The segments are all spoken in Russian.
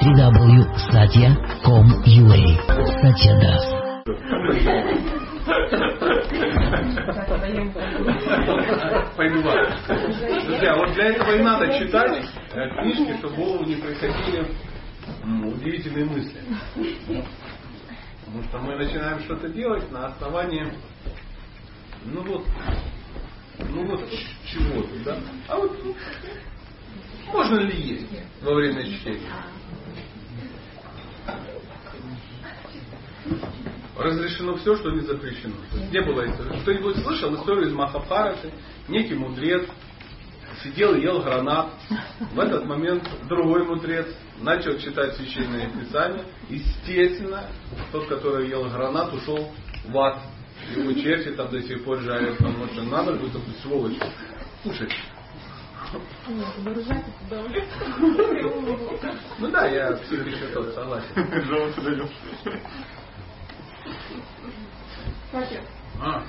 www.satya.com.ua Satya Das. Пойду Друзья, вот для этого и надо читать э, книжки, чтобы голову не приходили удивительные мысли. Потому что мы начинаем что-то делать на основании, ну вот, ну вот чего-то, да? А вот ну, можно ли есть во время чтения? Разрешено все, что не запрещено. не было истории. Кто-нибудь слышал историю из Махабхараты? Некий мудрец сидел и ел гранат. В этот момент другой мудрец начал читать священные писания. Естественно, тот, который ел гранат, ушел в ад. Его черти там до сих пор жарят, потому что надо будет такую сволочь кушать. Ну да, я псих еще согласен. А.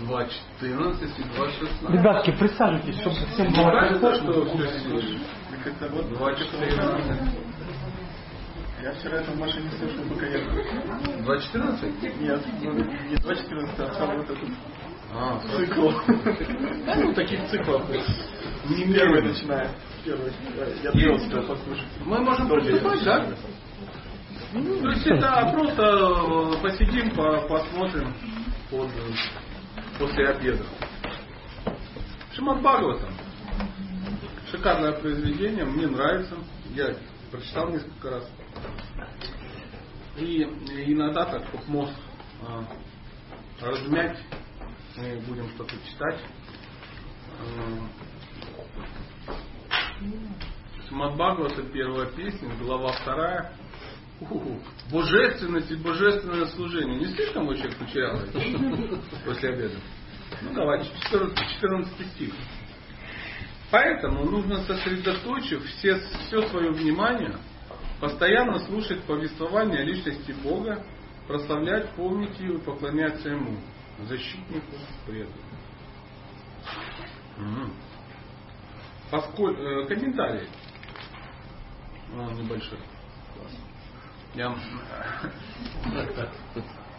2.14 и 2.16. Ребятки, присаживайтесь, чтобы всем было хорошо. что все 2.14. Я вчера это в машине слышал, пока ехал. 2.14? Нет, ну, не 2.14, а сам вот этот а, цикл. Да, ну таких циклов. Не первый начинает. Первый. Я себя послушать. Мы можем приступать, да? То есть это просто э, посидим, посмотрим под, после обеда. Шимат Бхагаватам. Шикарное произведение, мне нравится. Я прочитал несколько раз. И иногда так вот мозг а, размять, мы будем что-то читать. Шимат Бхагавата, первая песня, глава вторая. Божественность и божественное служение. Не слишком человек потерялся после обеда? Ну давайте, 14, 14 стих. Поэтому нужно сосредоточив все, все свое внимание, постоянно слушать повествование о личности Бога, прославлять, помнить его и поклоняться Ему, защитнику преданных. Угу. Поскольку, э, комментарий. О, небольшой. Я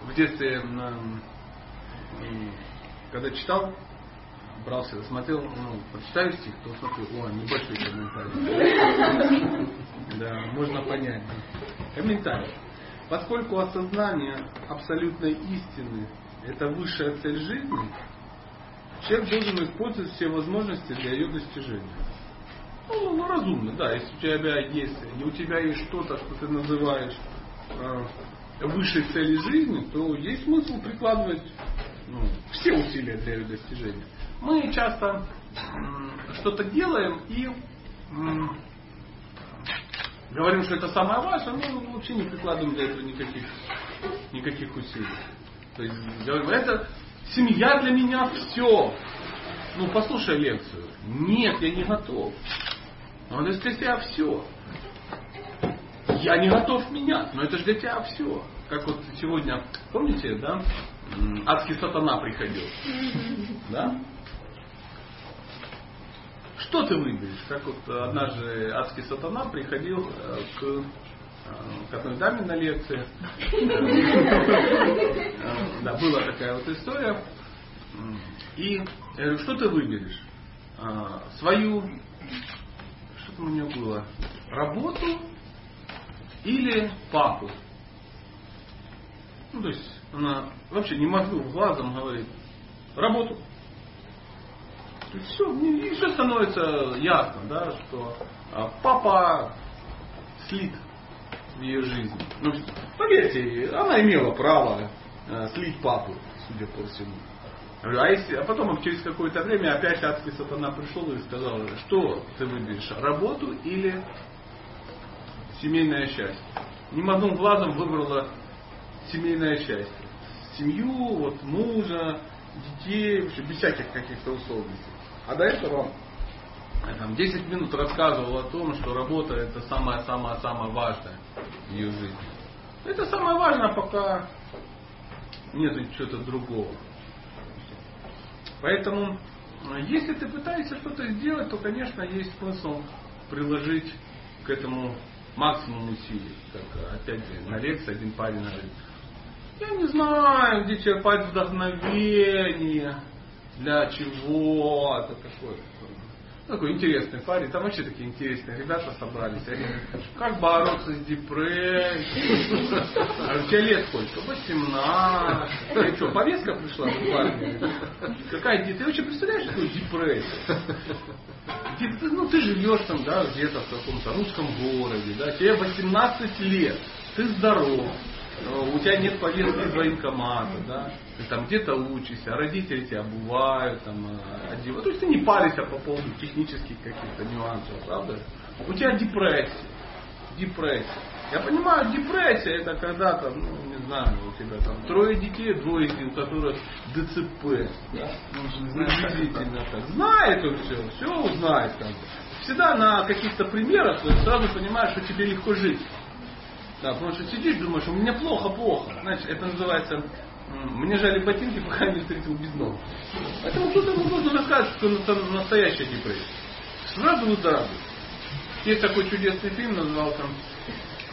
в детстве, когда читал, брался, смотрел, ну, прочитаю стих, то смотрю, о, небольшой комментарий. Да, можно понять. Комментарий. Поскольку осознание абсолютной истины – это высшая цель жизни, человек должен использовать все возможности для ее достижения. Ну, ну, разумно, да. Если у тебя есть, и у тебя есть что-то, что ты называешь э, высшей цели жизни, то есть смысл прикладывать ну, все усилия для ее достижения. Мы часто э, что-то делаем и э, говорим, что это самое важное, но вообще не прикладываем для этого никаких, никаких усилий. То есть говорим, это семья для меня все. Ну, послушай лекцию. Нет, я не готов. Но это для тебя все. Я не готов менять, но это же для тебя все. Как вот сегодня, помните, да, адский сатана приходил. Да? Что ты выберешь? Как вот однажды адский сатана приходил э, к, э, к одной даме на лекции. Э, да, была такая вот история. И я говорю, что ты выберешь? Свою у нее было? Работу или папу? Ну, то есть она вообще не моргнув глазом говорит, работу. Есть все, и все становится ясно, да, что а, папа слит в ее жизни. Ну, поверьте, она имела право э, слить папу, судя по всему. А, если, а потом через какое-то время опять адский сатана пришел и сказал, что ты выберешь, работу или семейное счастье. Ни одним глазом выбрала семейное счастье. Семью, вот мужа, детей, вообще без всяких каких-то условностей. А до этого я там, 10 минут рассказывал о том, что работа это самое-самое-самое важное в ее жизни. Это самое важное, пока нет чего-то другого. Поэтому, э, если ты пытаешься что-то сделать, то, конечно, есть смысл приложить к этому максимум усилий. Как, опять же, на лекции один парень говорит, я не знаю, где черпать вдохновение, для чего-то такое. Такой интересный парень, там вообще такие интересные ребята собрались. Они как бороться с депрессией? А у тебя лет сколько? 18. Ты что, повестка пришла в парень? Какая ты вообще представляешь, что депрессия? Ну ты живешь там, да, где-то в каком-то русском городе, да, тебе 18 лет, ты здоров, у тебя нет повестки военкомата, да, ты там где-то учишься, родители тебя обувают, там, э, одевают. То есть ты не паришься по поводу технических каких-то нюансов, правда? У тебя депрессия. Депрессия. Я понимаю, депрессия это когда то ну, не знаю, у тебя там трое детей, двое у которых ДЦП. Да? Приблизительно так. Знает он все, все узнает. Там. Всегда на каких-то примерах сразу понимаешь, что тебе легко жить. Да, что сидишь, думаешь, у меня плохо-плохо. Значит, это называется мне жали ботинки, пока не встретил без ног. Поэтому кто-то ему нужно рассказать, что это настоящая депрессия. Сразу выздоравливает. Есть такой чудесный фильм, назывался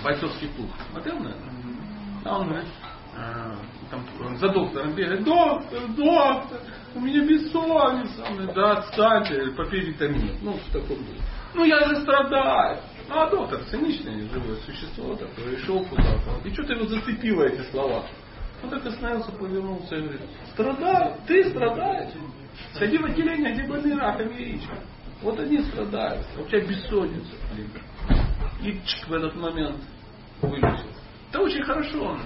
«Бойцовский клуб». Смотрел, наверное? А он говорит, а, там, он за доктором бегает, доктор, доктор, у меня бессонница. Он говорит, да отстаньте, попей витамины. Ну, в таком духе. Ну, я же страдаю. Ну, а доктор циничное живое существо такое, шел куда-то. И что-то его зацепило эти слова. Он так остановился, повернулся и говорит, страдаю, ты страдаешь. Сходи в отделение, где больные раком яичка. Вот они страдают. У тебя бессонница. Блин. И чик в этот момент вылечил. Это очень хорошо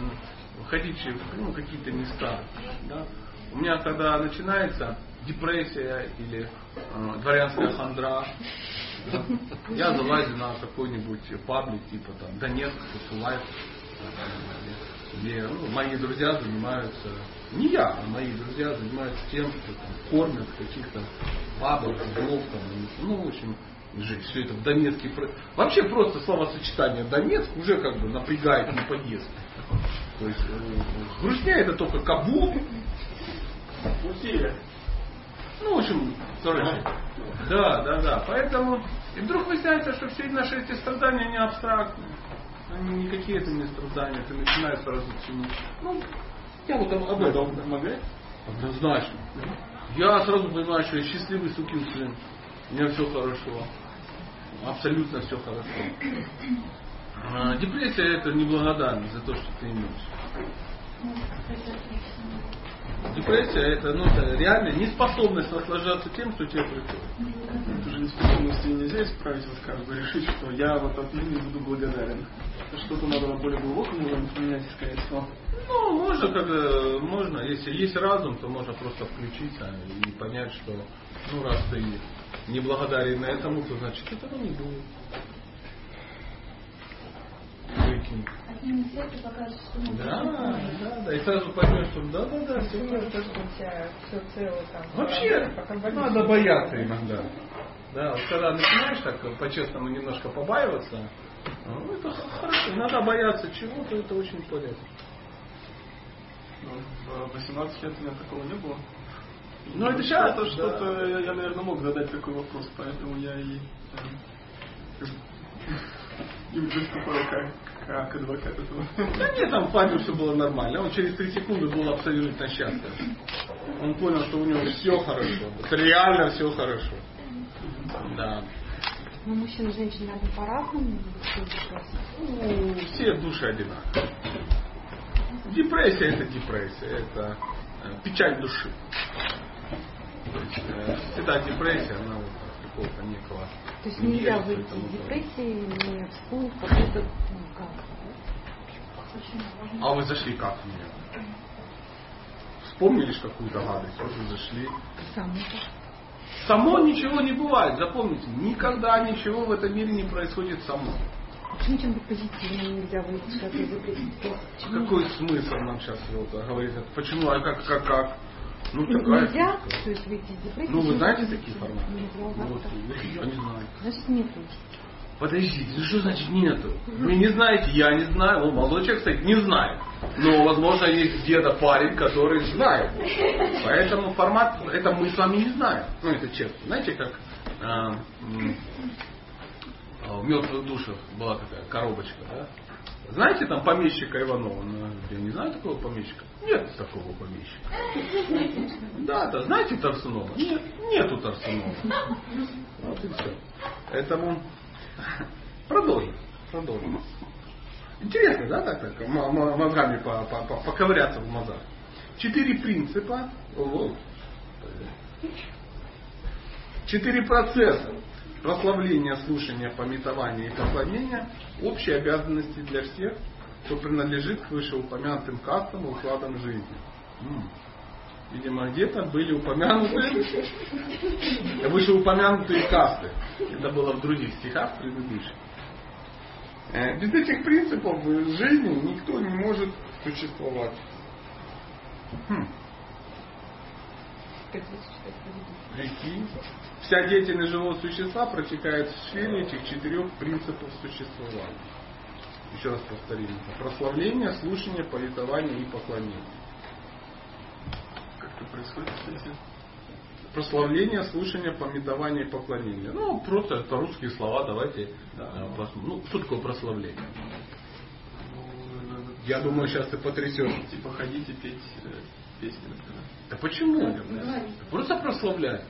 ходить в ну, какие-то места. Да? У меня когда начинается депрессия или э, дворянская хандра, я залазю на какой-нибудь паблик, типа там Донецк Life, где ну, мои друзья занимаются, не я, а мои друзья занимаются тем, что там, кормят каких-то бабок, блок, там, ну, в общем, жить. Все это в Донецке. Вообще просто словосочетание Донецк уже как бы напрягает не поездку. То есть э, грустнее это только Кабул. Усилия. Ну, в общем, короче. Да, да, да. Поэтому и вдруг выясняется, что все наши эти страдания не абстрактные. Они никакие это не страдания, ты начинаешь сразу ценить. Ну, я вот об этом помогает? Однозначно. Я сразу понимаю, что я счастливый сукин сын. У меня все хорошо. Абсолютно все хорошо. А, депрессия это неблагодарность за то, что ты имеешь. Депрессия это, ну, это реально неспособность наслаждаться тем, что тебе приходит. Это же неспособности нельзя исправить, вот как бы решить, что я вот отныне буду благодарен. Что-то надо на более глубоком уровне поменять, скорее всего. Ну, можно, как можно, если есть разум, то можно просто включиться и понять, что ну раз ты не благодарен этому, то значит этого не будет выкинь. Да, да, да. И сразу поймешь, что да, да, да, все хорошо. Все цело там. Вообще, надо бояться иногда. Да, вот когда начинаешь так по-честному немножко побаиваться, ну, это хорошо. Иногда бояться чего-то, это очень полезно. Ну, в 18 лет у меня такого не было. Ну, это сейчас. Это что-то, я, наверное, мог задать такой вопрос, поэтому я и э, и выступал как, как адвокат этого. Да нет, там Фабио все было нормально. Он через три секунды был абсолютно счастлив. Он понял, что у него все хорошо. Это реально все хорошо. Да. Ну, мужчина и женщина наверное, по-разному ну, Все души одинаковые. Депрессия это депрессия, это э, печаль души. То есть, э, всегда депрессия, она вот какого-то некого то есть нельзя выйти из депрессии, не вспомнив какой-то как. А вы зашли как в нее? Вспомнили какую-то гадость, вот вы зашли. Само. Само ничего не бывает, запомните, никогда ничего в этом мире не происходит само. Почему чем-то позитивным нельзя выйти? Какой смысл нам сейчас вот говорить? Почему? А как, как, как? Ну, такая нельзя, то есть выйти из депрессии. Ну, вы знаете такие форматы? Нельзя, ну, вот, я не знаю. Значит, нету. Подождите, ну что значит нету? Вы не знаете, я не знаю. Ну, молодой человек, кстати, не знает. Но, возможно, есть где-то парень, который знает. Поэтому формат, это мы с вами не знаем. Ну, это честно. Знаете, как а, в мертвых душах была такая коробочка, да? Знаете там помещика Иванова? Ну, Я не знаю такого помещика. Нет такого помещика. Да, да. Знаете Тарсунова? Нет, нету Тарсунова. Вот и все. Поэтому продолжим. Продолжим. Интересно, да, так, так мозгами по- по- по- поковыряться в мозгах. Четыре принципа. Четыре процесса. Прославление, слушание, пометование и поклонение. Общие обязанности для всех, кто принадлежит к вышеупомянутым кастам и укладам жизни. Видимо, где-то были упомянуты вышеупомянутые касты. Это было в других стихах предыдущих. Э, Без этих принципов в жизни никто не может существовать. Хм. Вся деятельность живого существа протекает в сфере этих четырех принципов существования. Еще раз повторим. Прославление, слушание, политование и поклонение. Происходит, кстати? Прославление, слушание, пометование и поклонение. Ну, просто это русские слова, давайте. Да. э, Ну, что такое прославление? Ну, Я думаю, сейчас ты потрясешь. Типа ходить и петь э, песни, например. Да почему? Просто прославляй.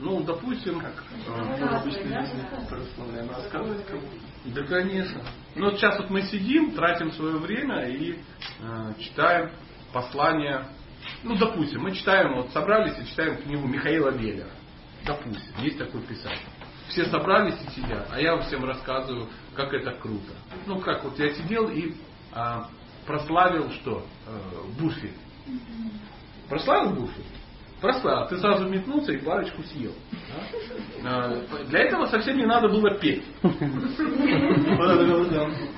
Ну, допустим, Как э, в обычной жизни прославляем, рассказывать кому-то. Да, конечно. Ну, вот сейчас вот мы сидим, тратим свое время и э, читаем послание. Ну, допустим, мы читаем, вот собрались и читаем книгу Михаила Веллера. Допустим, есть такой писатель. Все собрались и сидят, а я всем рассказываю, как это круто. Ну, как вот я сидел и а, прославил что? Э, Буффи. Прославил Буффи? Прославил. Ты сразу метнулся и парочку съел. да? А, Для этого совсем не надо было петь.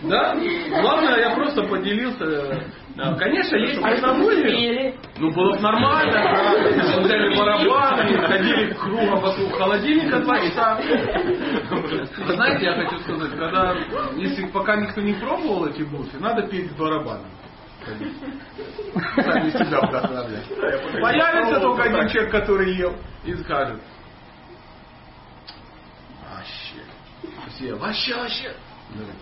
Да? Главное, я просто поделился. Да, Конечно, есть. Или Ну, было бы нормально. Взяли барабаны, ходили кругом вокруг холодильника два часа. Знаете, я хочу сказать, когда, если пока никто не пробовал эти буфи, надо петь с барабаном. Сами себя вдохновлять. Появится только один человек, который ел, и скажет, вообще, все, вообще, вообще. Говорит,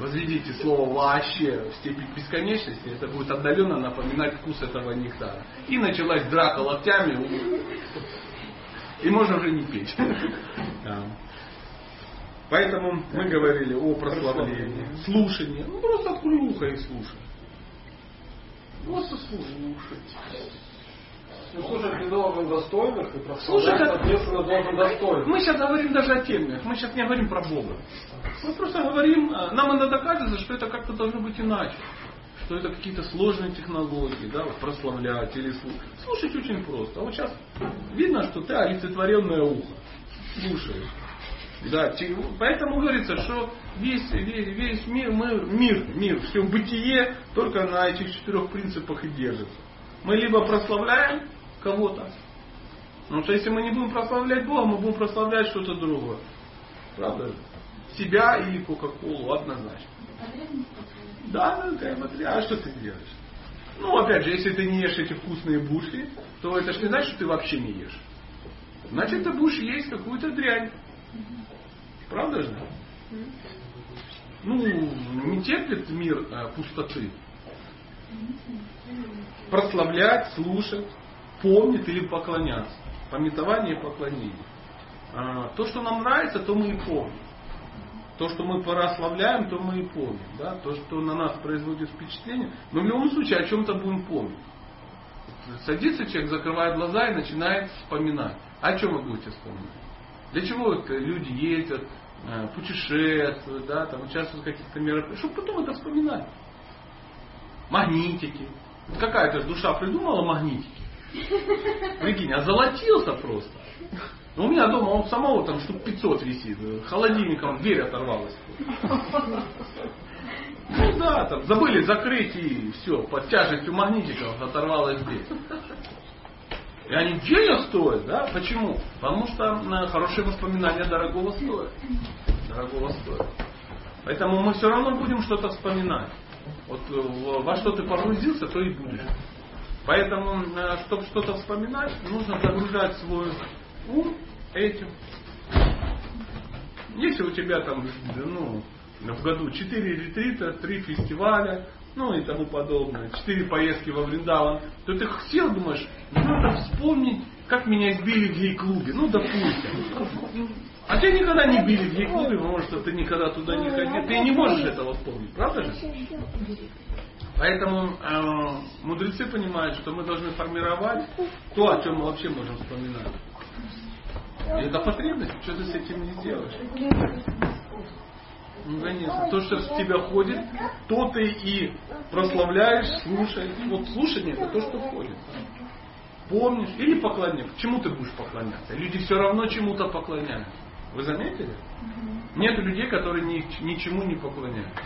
Возведите слово вообще в степень бесконечности, это будет отдаленно напоминать вкус этого нектара. И началась драка локтями, и можно уже не петь. Поэтому мы говорили о прославлении, слушании. Ну просто открой ухо и слушай. Просто слушай. Ну, слушай, ты должен достойных и как- соответственно, должен достойных. Мы сейчас говорим даже о теме, мы сейчас не говорим про Бога. Мы просто говорим, э, нам иногда кажется, что это как-то должно быть иначе. Что это какие-то сложные технологии, да, вот прославлять или слушать. Слушать очень просто. А вот сейчас видно, что ты олицетворенное ухо. Слушаешь. Да, поэтому говорится, что весь, весь, весь мир, мы, мир, мир, все бытие только на этих четырех принципах и держится. Мы либо прославляем кого-то, Потому что если мы не будем прославлять Бога, мы будем прославлять что-то другое. Правда? Себя или Кока-Колу однозначно. Да, да, такая материал. А что ты делаешь? Ну, опять же, если ты не ешь эти вкусные буши, то это же не значит, что ты вообще не ешь. Значит, ты будешь есть какую-то дрянь. Правда же? Ну, не терпит мир э, пустоты. Прославлять, слушать, помнить или поклоняться. Пометование и поклонение. А, То, что нам нравится, то мы и помним. То, что мы прославляем, то мы и помним. Да? То, что на нас производит впечатление, мы в любом случае о чем-то будем помнить. Садится человек, закрывает глаза и начинает вспоминать. О чем вы будете вспоминать? Для чего люди ездят, путешествуют, да, там участвуют в каких-то мероприятиях, чтобы потом это вспоминать. Магнитики. Какая-то душа придумала магнитики. Прикинь, озолотился просто. Ну, у меня дома он самого там штук 500 висит. Холодильником дверь оторвалась. Ну да, там забыли закрыть и все, под тяжестью магнитиков оторвалась дверь. И они денег стоят, да? Почему? Потому что э, хорошие воспоминания дорогого стоят. Дорогого стоят. Поэтому мы все равно будем что-то вспоминать. Вот э, во что ты погрузился, то и будешь. Поэтому, чтобы что-то вспоминать, нужно загружать свой ум этим. Если у тебя там ну, в году 4 ретрита, 3 фестиваля, ну и тому подобное, 4 поездки во Вриндаван, то ты сел, думаешь, надо вспомнить, как меня избили в гей-клубе. Ну, допустим. А тебя никогда не били в гей-клубе, потому что ты никогда туда не ходил. Ты не можешь этого вспомнить, правда же? Поэтому э, мудрецы понимают, что мы должны формировать то, о чем мы вообще можем вспоминать. И это потребность, что ты с этим не сделаешь. Ну, конечно. То, что с тебя ходит, то ты и прославляешь, слушаешь. Вот слушание это то, что входит. Помнишь? Или поклоняешься. Чему ты будешь поклоняться? Люди все равно чему-то поклоняются. Вы заметили? Нет людей, которые ни, ничему не поклоняются.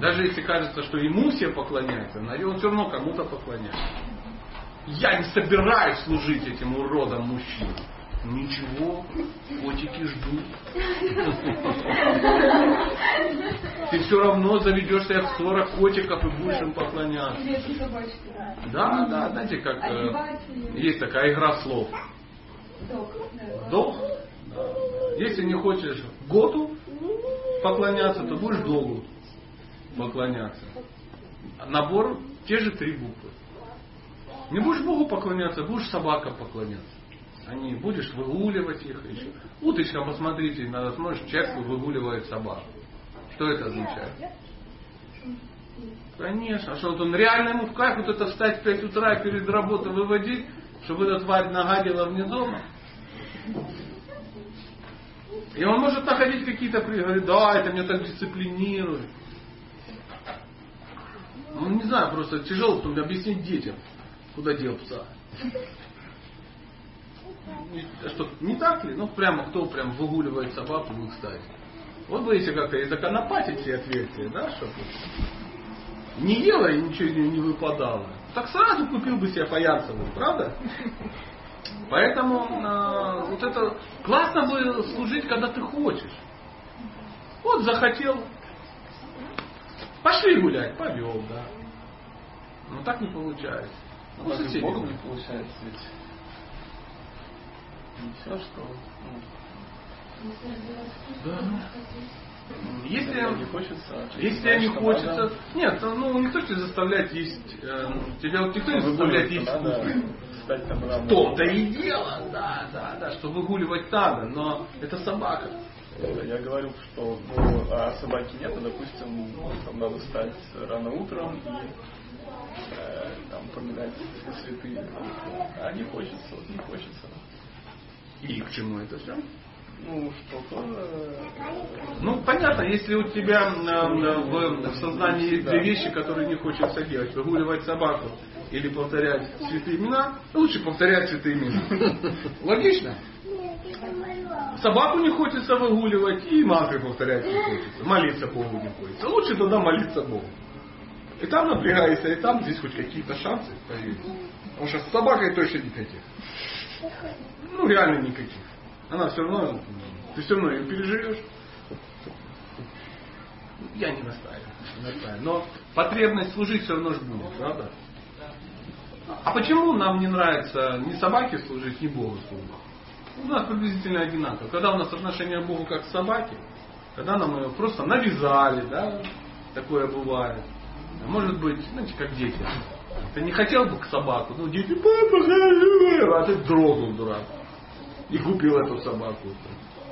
Даже если кажется, что ему все поклоняются, он все равно кому-то поклоняется. Я не собираюсь служить этим уродам мужчинам. Ничего, котики ждут. Ты все равно заведешь себе в 40 котиков и будешь им поклоняться. Да, да, знаете, как э, есть такая игра слов. Дох. Если не хочешь Готу поклоняться, то будешь Догу поклоняться. Набор те же три буквы. Не будешь Богу поклоняться, будешь собакам поклоняться. Они будешь выгуливать их еще. Уточка, посмотрите, надо смотришь, человек выгуливает собаку. Что это означает? Конечно. А что вот он реально ему в кайф вот это встать в 5 утра перед работой выводить, чтобы эта тварь нагадила вне дома? И он может находить какие-то говорит, да, это меня так дисциплинирует. Ну, не знаю, просто тяжело потом объяснить детям, куда дел пса. Что, не так ли? Ну, прямо кто прям выгуливает собаку в экстазе. Вот бы если как-то и законопатить все отверстия, да, чтобы не ела и ничего не, не выпадало. Так сразу купил бы себе фаянсовую, правда? Поэтому э, вот это классно бы служить, когда ты хочешь. Вот захотел, пошли гулять, повел, да. Но так не получается. Ну, и Богом не получается ведь. Не все, что... Ну, да. Если, не хочется, если не хочется, надо... нет, ну никто тебя заставляет есть, э, тебя вот никто не заставляет есть В том-то и дело, да, да, да, что выгуливать надо, но это собака. Я говорю, что ну, а собаки нет, допустим, там надо встать рано утром и э, там поминать святые. А не хочется, вот не хочется. И к чему это все? Ну, что тоже... Ну, понятно, если у тебя в, в сознании есть две вещи, которые не хочется делать. Выгуливать собаку или повторять святые имена, лучше повторять святые имена. Логично? Собаку не хочется выгуливать и мантры повторять не хочется. Молиться Богу не хочется. Лучше тогда молиться Богу. И там напрягаешься, и там здесь хоть какие-то шансы появились. Потому что с собакой точно никаких. Ну, реально никаких. Она все равно, ты все равно ее переживешь. Я не настаиваю. Но потребность служить все равно же будет, правда? А почему нам не нравится ни собаке служить, ни Богу служить? У нас приблизительно одинаково. Когда у нас отношение к Богу как к собаке, когда нам ее просто навязали, да, такое бывает. А может быть, знаете, как дети. Ты не хотел бы к собаку, ну дети, папа, а ты дрогнул, дурак и купил эту собаку.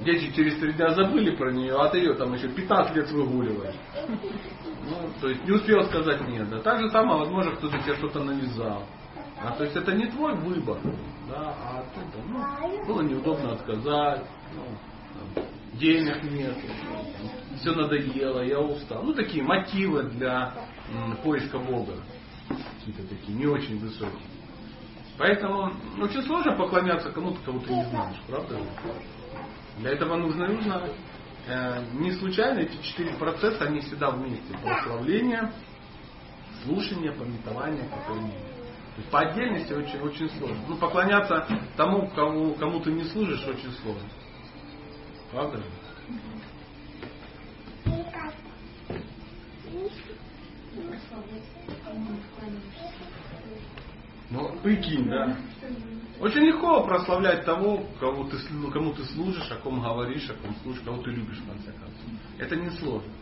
Дети через три дня забыли про нее, а ты ее там еще 15 лет выгуливаешь. Ну, то есть не успел сказать нет. Да. Так же самое, возможно, кто-то тебе что-то навязал. А то есть это не твой выбор. Да, а ты, ну, было неудобно отказать, ну, там, денег нет, все надоело, я устал. Ну, такие мотивы для м, поиска Бога. Какие-то такие не очень высокие. Поэтому очень сложно поклоняться кому-то, кого ты не знаешь, правда? Для этого нужно и узнать. Э, не случайно эти четыре процесса, они всегда вместе. Прославление, слушание, пометование, поклонение. То есть по отдельности очень, очень сложно. Ну, поклоняться тому, кому, кому ты не служишь, очень сложно. Правда? Ну, прикинь, да. Очень легко прославлять того, кого ты, ну, кому ты служишь, о ком говоришь, о ком служишь, кого ты любишь, в конце концов. Это не сложно.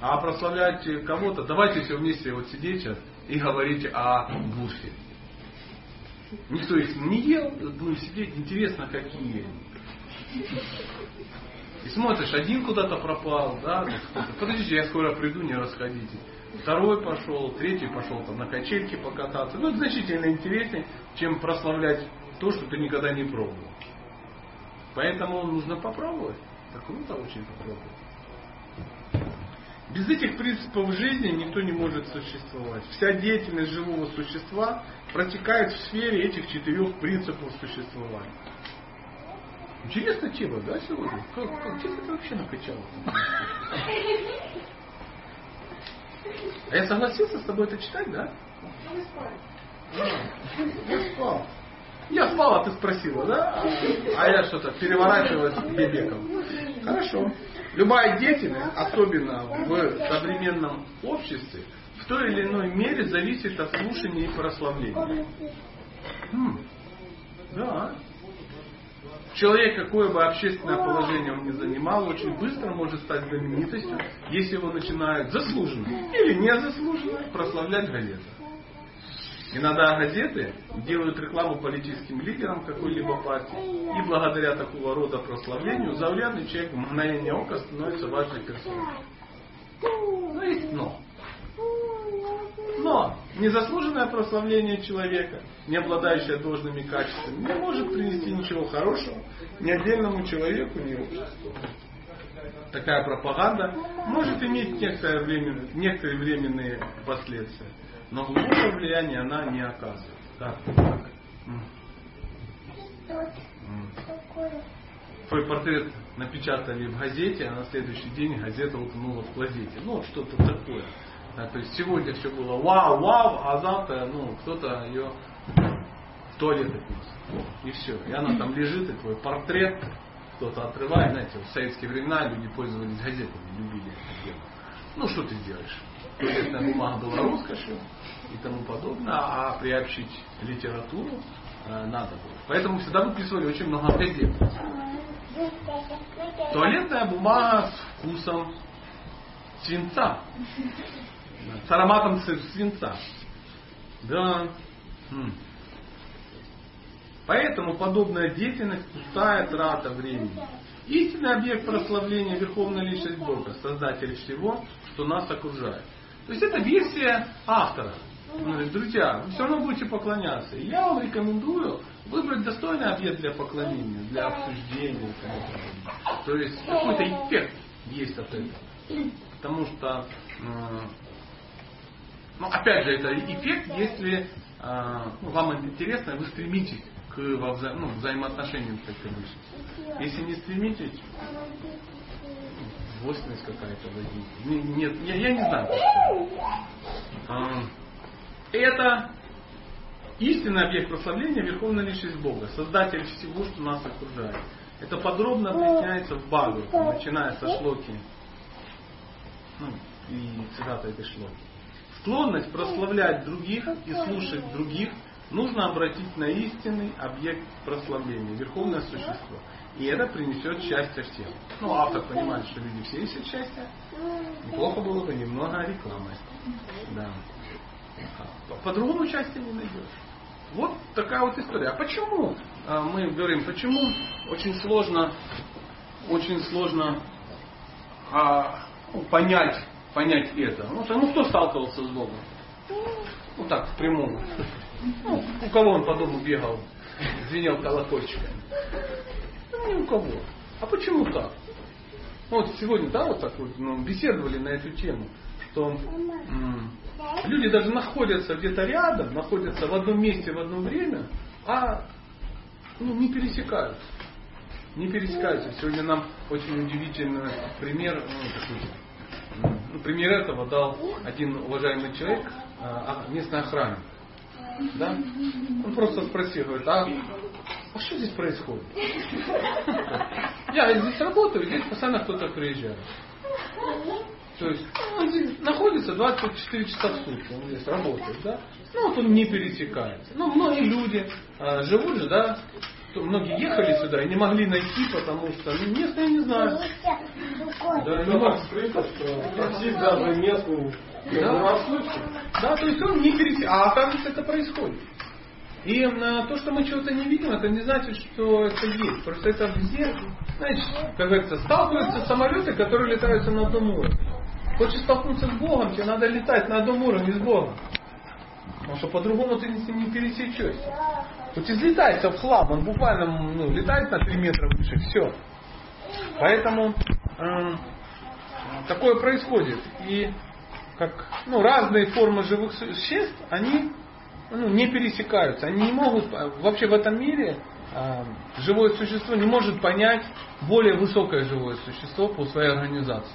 А прославлять кого-то, давайте все вместе вот сидеть и говорить о буфе. Никто их не ел, будем сидеть, интересно, какие. И смотришь, один куда-то пропал, да, подождите, я скоро приду, не расходите. Второй пошел, третий пошел там на качельке покататься. Ну, это значительно интереснее, чем прославлять то, что ты никогда не пробовал. Поэтому нужно попробовать. Так круто очень попробовать. Без этих принципов жизни никто не может существовать. Вся деятельность живого существа протекает в сфере этих четырех принципов существования. Интересная тема, да, сегодня? Как, как, где ты вообще накачал? А я согласился с тобой это читать, да? А, я спал. Я спал, а ты спросила, да? А я что-то переворачиваюсь бебеком. Хорошо. Любая деятельность, особенно в современном обществе, в той или иной мере зависит от слушания и прославления. Хм. Да. Человек, какое бы общественное положение он ни занимал, очень быстро может стать знаменитостью, если его начинают заслуженно или незаслуженно прославлять газеты. Иногда газеты делают рекламу политическим лидерам какой-либо партии, и благодаря такого рода прославлению заурядный человек в мгновение ока становится важной персоной. Но есть но. Но незаслуженное прославление человека, не обладающее должными качествами, не может принести ничего хорошего ни отдельному человеку, ни обществу. Такая пропаганда может иметь некоторое время, некоторые временные последствия, но глубокого влияния она не оказывает. Так. Твой портрет напечатали в газете, а на следующий день газета утонула в клозете. Ну, что-то такое. Да, то есть сегодня все было вау, вау, а завтра ну, кто-то ее в туалет отнес. И все. И она там лежит, и твой портрет кто-то отрывает. Знаете, в советские времена люди пользовались газетами, любили это дело. Ну, что ты сделаешь? Туалетная бумага была роскошью и тому подобное, а приобщить литературу э, надо было. Поэтому всегда выписывали очень много газет. Туалетная бумага с вкусом свинца с ароматом свинца. Да. Поэтому подобная деятельность пустая трата времени. Истинный объект прославления Верховная Личность Бога, Создатель всего, что нас окружает. То есть это версия автора. Он говорит, друзья, вы все равно будете поклоняться. Я вам рекомендую выбрать достойный объект для поклонения, для обсуждения. То есть какой-то эффект есть от этого. Потому что но опять же, это эффект, если э, вам интересно, вы стремитесь к во вза, ну, взаимоотношениям с этой личностью. Если не стремитесь, двойственность какая-то возникнет. Нет, я, я не знаю. Э, это истинный объект прославления Верховная Личность Бога, Создатель всего, что нас окружает. Это подробно объясняется в Багу, начиная со шлоки ну, и цитата этой шлоки склонность прославлять других и слушать других нужно обратить на истинный объект прославления, верховное существо. И это принесет счастье всем. Ну, автор понимает, что люди все ищут счастье. Неплохо было бы немного рекламы. Да. По-другому счастья не найдешь. Вот такая вот история. А почему а, мы говорим, почему очень сложно, очень сложно а, ну, понять понять это. Ну, ну кто сталкивался с Богом? Ну так, в прямом. Ну, у кого он по дому бегал, звенел колокольчиками? Ну, ни у кого. А почему так? Вот сегодня, да, вот так вот ну, беседовали на эту тему, что люди даже находятся где-то рядом, находятся в одном месте в одно время, а ну, не пересекаются. Не пересекаются. Сегодня нам очень удивительный пример, ну, ну, пример этого дал один уважаемый человек, а, а, местный охранник. Да? Он просто спросил, говорит, а, а что здесь происходит? Я здесь работаю, здесь постоянно кто-то приезжает. То есть ну, он здесь находится 24 часа в сутки, он здесь работает, да? Ну вот он не пересекается. Ну, многие люди а, живут же, да, то многие ехали сюда и не могли найти, потому что ну, местные не знают. Да, не Ну, что просить даже местную Да. Да, то есть он не пересекается. А оказывается, это происходит. И э, то, что мы чего-то не видим, это не значит, что это есть. Просто это везде, знаете, как говорится, сталкиваются самолеты, которые летают на одном уровне. Хочешь столкнуться с Богом, тебе надо летать на одном уровне с Богом. Потому что по-другому ты с ним не пересечешься. Вот излетается в хлам, он буквально ну, летает на 3 метра выше, все. Поэтому эм, такое происходит. И как ну, разные формы живых существ, они ну, не пересекаются. Они не могут, вообще в этом мире э, живое существо не может понять более высокое живое существо по своей организации.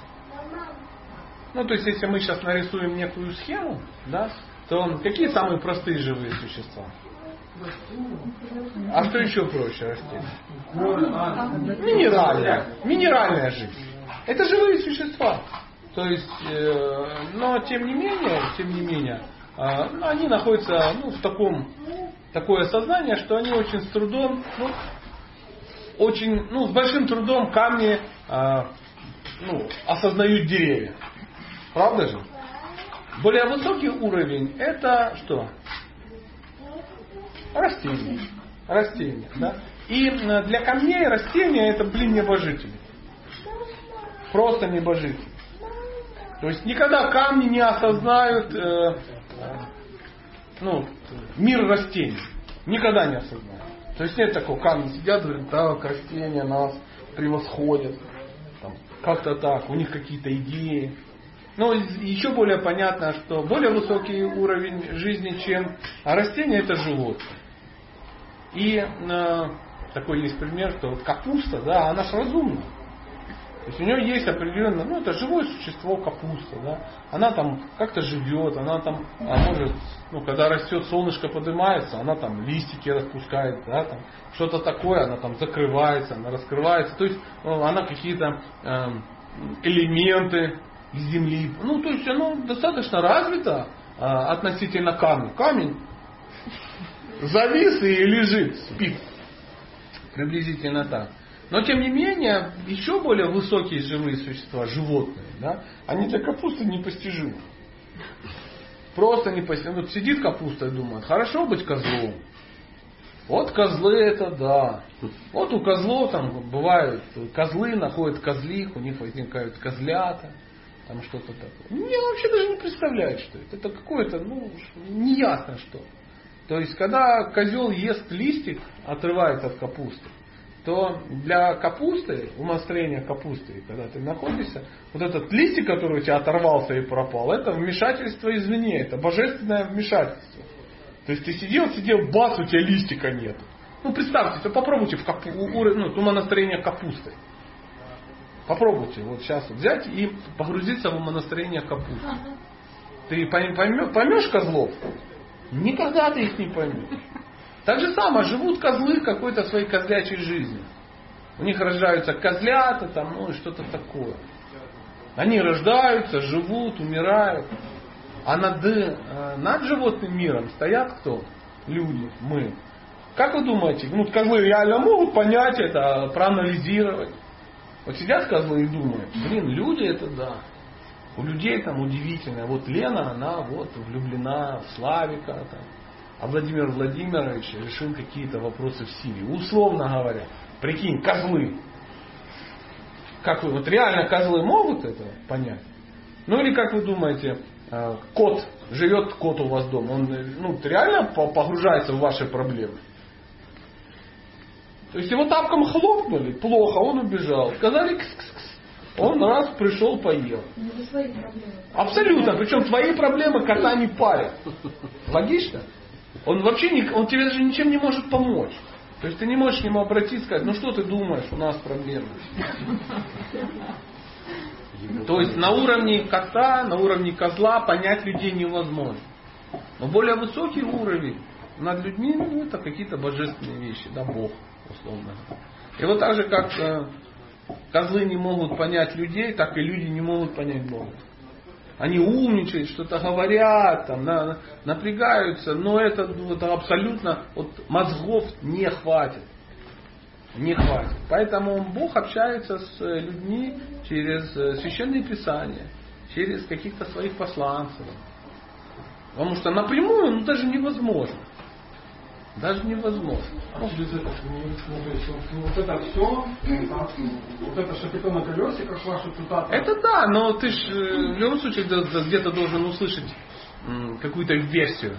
Ну, то есть, если мы сейчас нарисуем некую схему, да, то какие самые простые живые существа? А что еще проще растения? Минеральная. Минеральная жизнь. Это живые существа. То есть, э, но тем не менее, тем не менее, э, они находятся ну, в таком такое сознание, что они очень с трудом, ну, очень, ну, с большим трудом камни э, ну, осознают деревья. Правда же? Более высокий уровень это что? Растения. Растения. Да? И для камней растения это, блин, небожители. Просто небожители. То есть никогда камни не осознают э, ну, мир растений. Никогда не осознают. То есть нет такого, камни сидят, говорят, так, растения нас превосходят. Там, как-то так, у них какие-то идеи. Но еще более понятно, что более высокий уровень жизни, чем а растения, это животные. И э, такой есть пример, что вот капуста, да, она же разумна. То есть у нее есть определенно, ну это живое существо капуста, да. Она там как-то живет, она там а может, ну когда растет солнышко поднимается, она там листики распускает, да, там что-то такое, она там закрывается, она раскрывается. То есть ну, она какие-то э, элементы земли. Ну, то есть оно достаточно развито а, относительно камня. Камень завис и лежит, спит. Приблизительно так. Но тем не менее, еще более высокие живые существа, животные, да, они для капусты непостижимы. Просто непостижимы. Вот сидит капуста и думает, хорошо быть козлом. Вот козлы это да. Вот у козлов там бывают, козлы находят козлих, у них возникают козлята там что-то такое. Я вообще даже не представляю, что это. Это какое-то, ну, неясно что. То есть, когда козел ест листик, отрывается от капусты, то для капусты, умостроения капусты, когда ты находишься, вот этот листик, который у тебя оторвался и пропал, это вмешательство извне, это божественное вмешательство. То есть ты сидел, сидел, бац, у тебя листика нет. Ну представьте, попробуйте в капу, ну, умонастроение капусты. Попробуйте вот сейчас вот взять и погрузиться в умонастроение капусты. Ты поймешь, поймешь козлов? Никогда ты их не поймешь. Так же самое, живут козлы какой-то своей козлячей жизнью. У них рождаются козлята, там, ну и что-то такое. Они рождаются, живут, умирают. А над, э, над животным миром стоят кто? Люди, мы. Как вы думаете, ну козлы реально могут понять это, проанализировать? Вот сидят козлы и думают, блин, люди это да. У людей там удивительно. Вот Лена, она вот влюблена в Славика, там, а Владимир Владимирович решил какие-то вопросы в Сирии. Условно говоря. Прикинь, козлы. Как вы, вот реально козлы могут это понять? Ну или как вы думаете, кот, живет кот у вас дома, он ну, реально погружается в ваши проблемы? То есть его тапком хлопнули, плохо, он убежал. Сказали, кс -кс -кс. Он раз пришел, поел. Абсолютно, причем твои проблемы кота не парят. Логично? Он вообще не, он тебе даже ничем не может помочь. То есть ты не можешь к нему обратиться и сказать, ну что ты думаешь, у нас проблемы. То есть на уровне кота, на уровне козла понять людей невозможно. Но более высокий уровень над людьми, ну, это какие-то божественные вещи, да, Бог, условно. И вот так же, как э, козлы не могут понять людей, так и люди не могут понять Бога. они умничают, что-то говорят, там, на, напрягаются, но это, это абсолютно вот, мозгов не хватит. Не хватит. Поэтому Бог общается с людьми через э, священные писания, через каких-то своих посланцев. Потому что напрямую ну, даже невозможно. Даже невозможно. Ну, без этого не ну, вот, ну, это все, вот это шапито на колесе, как ваша цитата. Это да, но ты ж э, в любом случае где-то должен услышать какую-то версию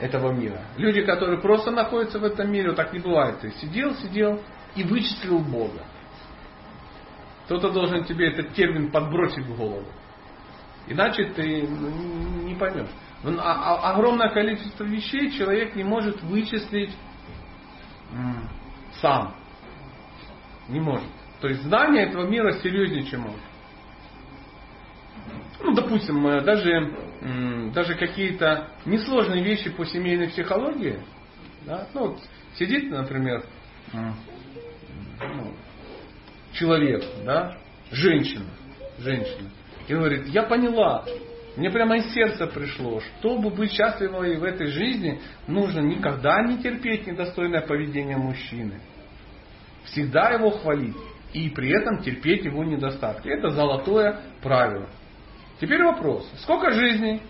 этого мира. Люди, которые просто находятся в этом мире, вот так не бывает. Ты сидел, сидел и вычислил Бога. Кто-то должен тебе этот термин подбросить в голову. Иначе ты не поймешь. А, а, огромное количество вещей человек не может вычислить сам. Не может. То есть знание этого мира серьезнее, чем он. Ну, допустим, э, даже, даже какие-то несложные вещи по семейной психологии. Да? Ну, вот сидит, например, ну, человек, да, женщина, женщина, и говорит, я поняла, мне прямо из сердца пришло, чтобы быть счастливой в этой жизни, нужно никогда не терпеть недостойное поведение мужчины. Всегда его хвалить и при этом терпеть его недостатки. Это золотое правило. Теперь вопрос. Сколько жизней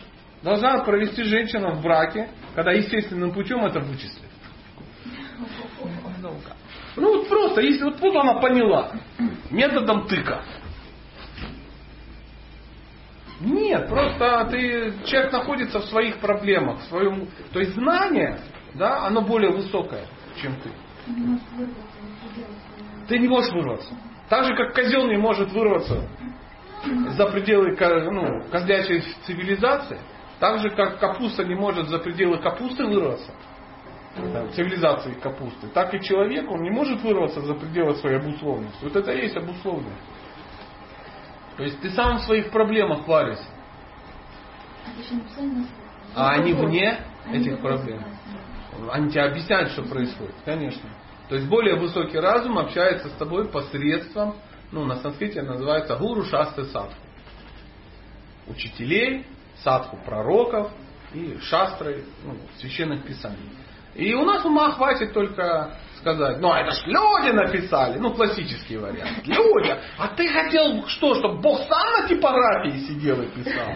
должна провести женщина в браке, когда естественным путем это вычислит? Ну вот просто, если вот, вот она поняла, методом тыка. Нет, просто ты, человек находится в своих проблемах, в своем, то есть знание, да, оно более высокое, чем ты. Ты не можешь вырваться. Так же, как козел не может вырваться за пределы ну, козлячей цивилизации, так же, как капуста не может за пределы капусты вырваться, цивилизации капусты, так и человек, он не может вырваться за пределы своей обусловленности. Вот это и есть обусловленность. То есть ты сам в своих проблемах варишься. А они вне этих проблем. Они тебе объясняют, что происходит, конечно. То есть более высокий разум общается с тобой посредством, ну на санскрите называется гуру шасты садху. Учителей, садху пророков и шастры ну, священных писаний. И у нас ума хватит только сказать, ну это ж люди написали, ну классический вариант, люди. А ты хотел что, чтобы Бог сам на типографии сидел и писал?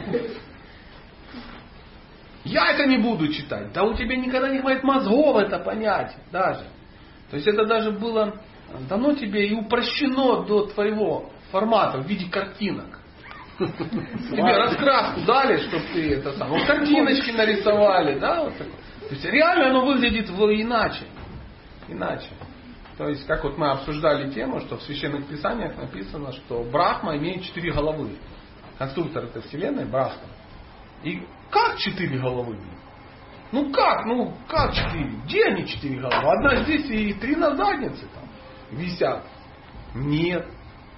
Я это не буду читать. Да у тебя никогда не хватит мозгов это понять даже. То есть это даже было дано тебе и упрощено до твоего формата в виде картинок. Тебе раскраску дали, чтобы ты это сам. Вот картиночки нарисовали, да, вот такое. То есть реально оно выглядит иначе. Иначе. То есть, как вот мы обсуждали тему, что в священных писаниях написано, что Брахма имеет четыре головы. Конструктор этой вселенной Брахма. И как четыре головы? Ну как? Ну как четыре? Где они четыре головы? Одна здесь и три на заднице там висят. Нет.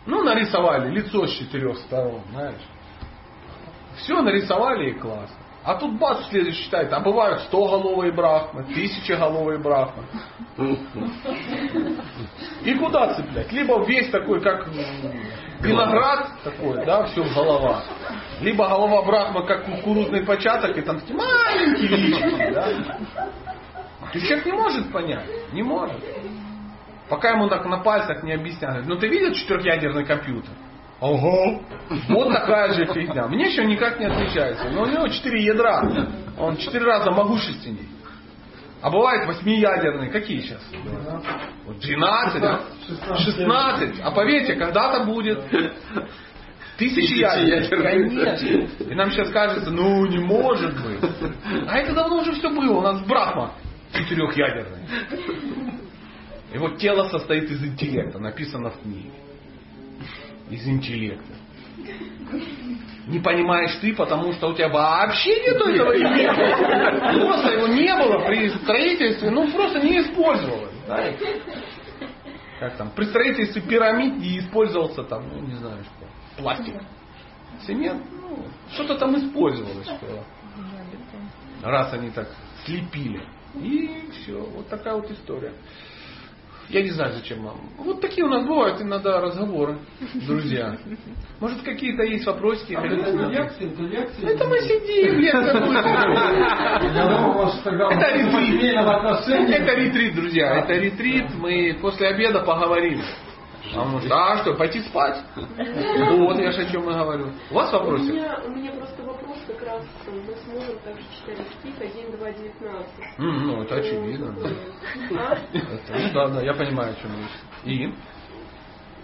Ну нарисовали лицо с четырех сторон, знаешь. Все нарисовали и классно. А тут бац, следующий считает, а бывают стоголовые брахмы, тысячеголовые брахмы. И куда цеплять? Либо весь такой, как виноград такой, да, все голова. Либо голова брахма, как кукурузный початок, и там такие маленькие личики, да. Есть человек не может понять, не может. Пока ему так на пальцах не объясняют. Ну ты видел четырехъядерный компьютер? Ого! Вот такая же фигня. Мне еще никак не отличается. Но у него четыре ядра. Он четыре раза могущественней. А бывает восьмиядерный. Какие сейчас? Вот 12, 16. А поверьте, когда-то будет тысячеядерный. Конечно. И нам сейчас кажется, ну не может быть. А это давно уже все было. У нас Брахма четырехъядерный. И вот тело состоит из интеллекта, написано в книге из интеллекта. Не понимаешь ты, потому что у тебя вообще нету этого интеллекта. Просто его не было при строительстве, ну просто не использовалось. Знаете? Как там, при строительстве пирамид не использовался там, ну не знаю что, пластик. Цемент, ну, что-то там использовалось. Что, раз они так слепили. И все, вот такая вот история. Я не знаю, зачем вам. Вот такие у нас бывают иногда разговоры, друзья. Может, какие-то есть вопросики? А это лекция, это лекция. Это мы сидим. Я Это ретрит. Это ретрит, друзья. Это ретрит. Мы после обеда поговорим. А он может, а что, пойти спать? Вот, я же о чем и говорю. У вас У вопросы? меня, у меня просто вопрос как раз, там, мы с мужем также читали стих 1, 2, 19. М, Ну, это очевидно. да. А? Ну да, да, я понимаю, о чем речь. И?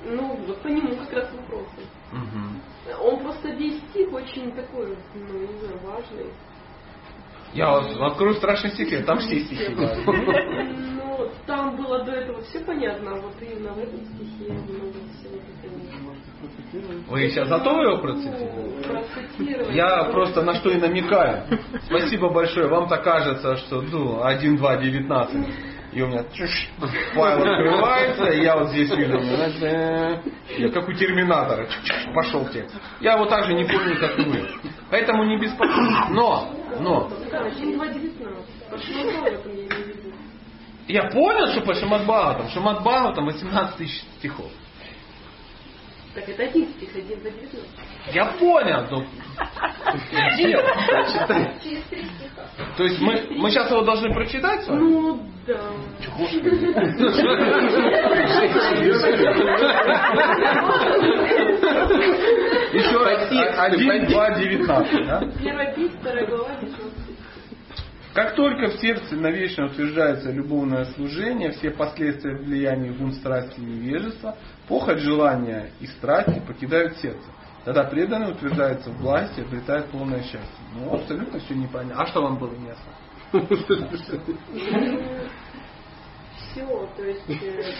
Ну, вот по нему как раз вопросы. Мгм. Он просто весь стих очень такой, ну, не знаю, важный. Я открою страшный секрет, там все стихи. да. Ну, там было до этого все понятно, а вот именно в этом стихе много всего такого. Вы сейчас готовы его процитировать? Ну, процитировать. Я просто на что и намекаю. Спасибо большое. Вам-то кажется, что ну, 1, 2, 19. И у меня файл открывается, и я вот здесь вижу, я как у терминатора, пошел текст. Я его также не помню, как и вы. Поэтому не беспокойтесь. Но, но, Да, 1, 2, 19. Пошло в этом я понял, что по Шимат Бхагаватам, Шимат Бхагаватам 18 тысяч стихов. Так, это один стих, 1, 2, 19. Я понял, но дело. Через три стиха. То есть мы, мы сейчас его должны прочитать с вами? Ну, да. Еще раз. Один, два, девятнадцать. да? Первая пись, вторая глава, 19. Как только в сердце навечно утверждается любовное служение, все последствия влияния гун страсти и невежества, похоть, желания и страсти покидают сердце. Тогда преданный утверждается в власти обретает полное счастье. Ну, абсолютно все непонятно. А что вам было неясно? Все, то есть, э,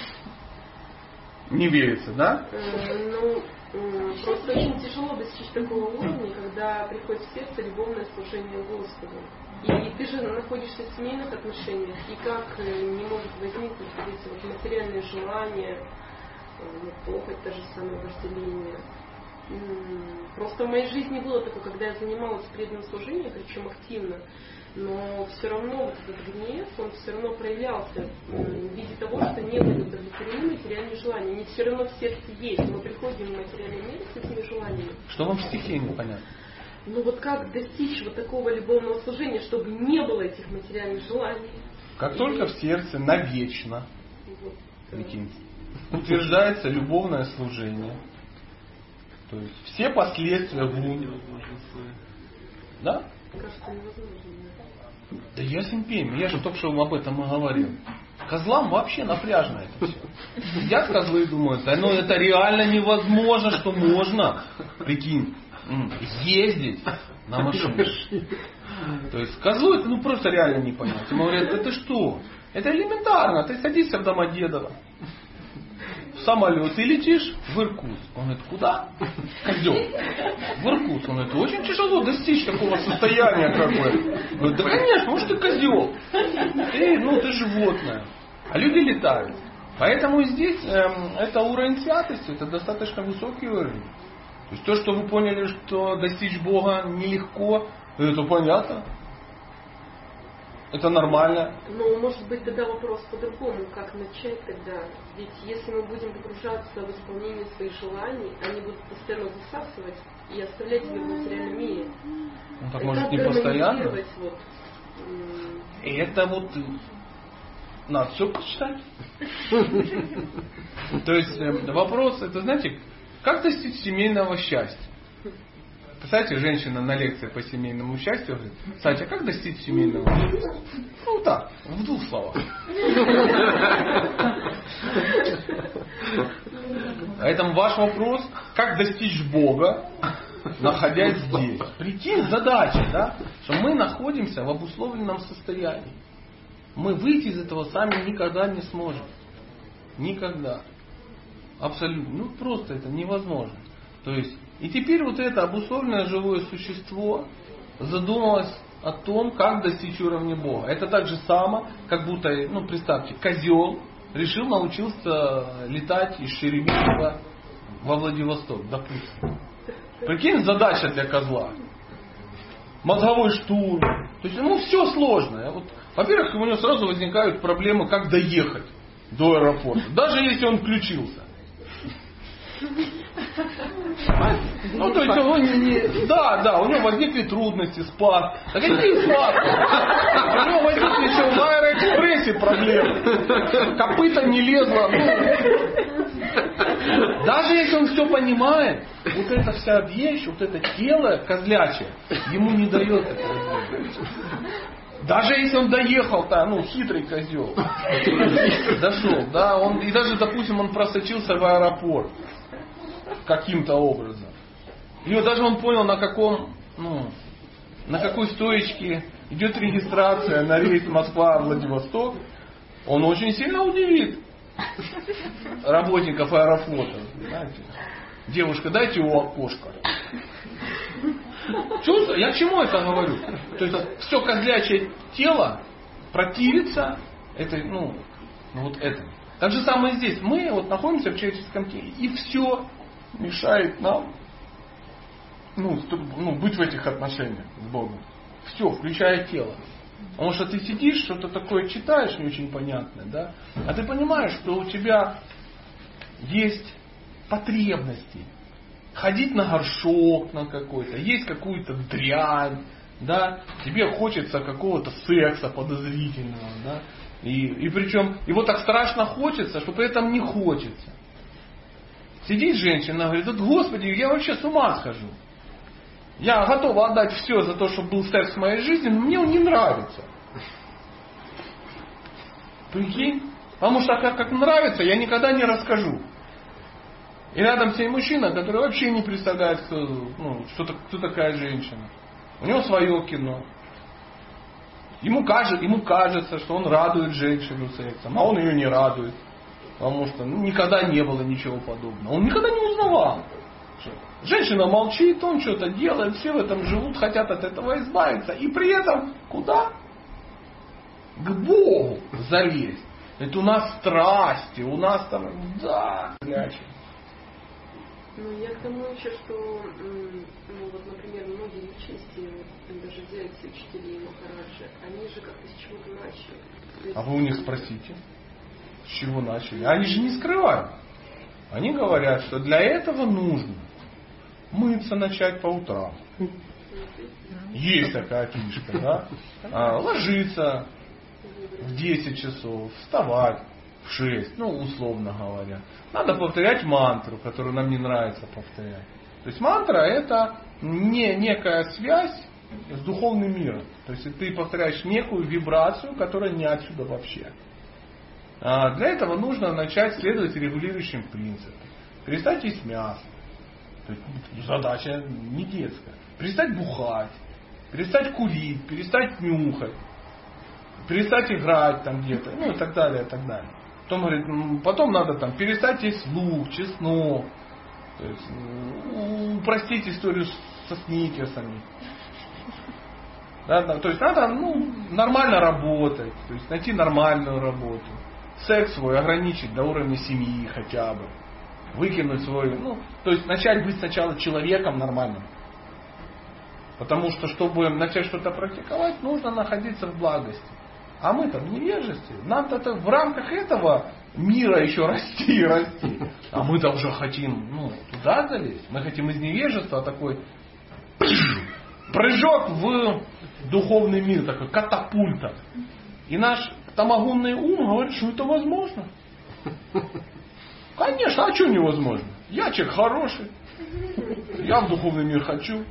Не верится, да? э, ну, просто очень тяжело достичь такого уровня, когда приходит в сердце любовное служение Господу. И ты же находишься в семейных отношениях, и как э, не может возникнуть вот эти материальные желания, вот похоть, та же самое вожделение. Просто в моей жизни было такое, когда я занималась преданным служением, причем активно, но все равно вот этот гнев, он все равно проявлялся м, в виде того, что не были удовлетворены материальные желания. Они все равно в сердце есть. Мы приходим в материальный мир с этими желаниями. Что вам в стихе непонятно? Ну вот как достичь вот такого любовного служения, чтобы не было этих материальных желаний? Как только в сердце навечно Вот. прикиньте, утверждается любовное служение, то есть все последствия гун, да? Да ясен пень, я же только что об этом и говорил. Козлам вообще напряжно это все. Сидят козлы и думают, да ну это реально невозможно, что можно, прикинь, ездить на машине. То есть козлу это ну просто реально не понять. Ему говорят, это что? Это элементарно, ты садишься в Домодедово, в самолет и летишь в Иркутск. Он говорит, куда? Козел. В Иркутск. Он говорит, очень тяжело достичь такого состояния как бы. Говорит, да конечно, может ты козел. Ты, ну ты животное. А люди летают. Поэтому здесь эм, это уровень святости, это достаточно высокий уровень. То есть то, что вы поняли, что достичь Бога нелегко, это понятно. Это нормально. Но может быть тогда вопрос по-другому, как начать тогда? Ведь если мы будем погружаться в исполнение своих желаний, они будут постоянно засасывать и оставлять тебя в материальном мире. Ну, так И может не постоянно. Вот, И это вот надо все почитать. То есть э, вопрос, это знаете, как достичь семейного счастья? Представляете, женщина на лекции по семейному счастью говорит, Сатя, как достичь семейного счастья? Ну так, в двух словах. Поэтому ваш вопрос, как достичь Бога, находясь здесь. Прикинь, задача, да, что мы находимся в обусловленном состоянии. Мы выйти из этого сами никогда не сможем. Никогда. Абсолютно. Ну просто это невозможно. То есть, и теперь вот это обусловленное живое существо задумалось о том, как достичь уровня Бога. Это так же само, как будто, ну представьте, козел решил научился летать из Шереметьево во Владивосток, допустим. Прикинь, задача для козла. Мозговой штурм. То есть, ну, все сложное. Вот, во-первых, у него сразу возникают проблемы, как доехать. до аэропорта. Даже если он включился. Ну, то есть он не, не- да, да, у него возникли трудности, спад. Да какие спад? У него возникли еще в аэроэкспрессе проблемы. Копыта не лезло. ну. даже если он все понимает, вот эта вся вещь, вот это тело козлячее, ему не дает. Даже если он доехал-то, ну, хитрый козел, дошел, да, он, и даже, допустим, он просочился в аэропорт каким-то образом. И вот даже он понял, на каком, ну, на какой стоечке идет регистрация на рейс Москва-Владивосток, он очень сильно удивит работников аэрофлота. Знаете. Девушка, дайте у окошка. Чувство? Я к чему это говорю? То есть все козлячье тело противится этой, ну вот этому. Так же самое здесь. Мы вот находимся в человеческом теле, и все мешает нам ну, ну, быть в этих отношениях с Богом. Все, включая тело. Потому что ты сидишь, что-то такое читаешь, не очень понятное, да? А ты понимаешь, что у тебя есть потребности. Ходить на горшок на какой-то, есть какую-то дрянь, да, тебе хочется какого-то секса подозрительного, да, и, и причем его так страшно хочется, что при этом не хочется. Сидит женщина, говорит, вот Господи, я вообще с ума схожу. Я готова отдать все за то, чтобы был секс в моей жизни, но мне он не нравится. Прикинь? Потому что как, как нравится, я никогда не расскажу. И рядом с ней мужчина, который вообще не представляет, кто, ну, что, кто такая женщина. У него свое кино. Ему, кажется, ему кажется, что он радует женщину сексом, а он ее не радует. Потому что ну, никогда не было ничего подобного. Он никогда не узнавал. Женщина молчит, он что-то делает, все в этом живут, хотят от этого избавиться. И при этом куда? К Богу залезть. Это у нас страсти, у нас там, да, горячее. Ну, я к тому еще, что, ну, вот, например, многие личности, даже взять учителей Махараджи, они же как-то с чего-то начали. А вы у них спросите, с чего начали. Они же не скрывают. Они говорят, что для этого нужно мыться начать по утрам. Есть такая книжка, да? А, ложиться в 10 часов, вставать в 6, ну, условно говоря. Надо повторять мантру, которую нам не нравится повторять. То есть мантра это не некая связь с духовным миром. То есть ты повторяешь некую вибрацию, которая не отсюда вообще. А для этого нужно начать следовать регулирующим принципам. Перестать есть мясо. Есть задача не детская. Перестать бухать, перестать курить, перестать нюхать, перестать играть там где-то, ну и так далее, и так далее. Потом, говорит, потом надо там перестать есть лук, чеснок, то есть упростить историю со сникерсами. Да, да, то есть надо ну, нормально работать, то есть найти нормальную работу. Секс свой ограничить до уровня семьи хотя бы. Выкинуть свой, ну, то есть начать быть сначала человеком нормальным. Потому что, чтобы начать что-то практиковать, нужно находиться в благости. А мы там в невежестве. Нам-то это в рамках этого мира еще расти и расти. А мы-то уже хотим ну, туда залезть. Мы хотим из невежества такой прыжок в духовный мир, такой катапульта. И наш тамагунный ум говорит, что это возможно. Конечно, а что невозможно? Я человек хороший. Я в духовный мир хочу.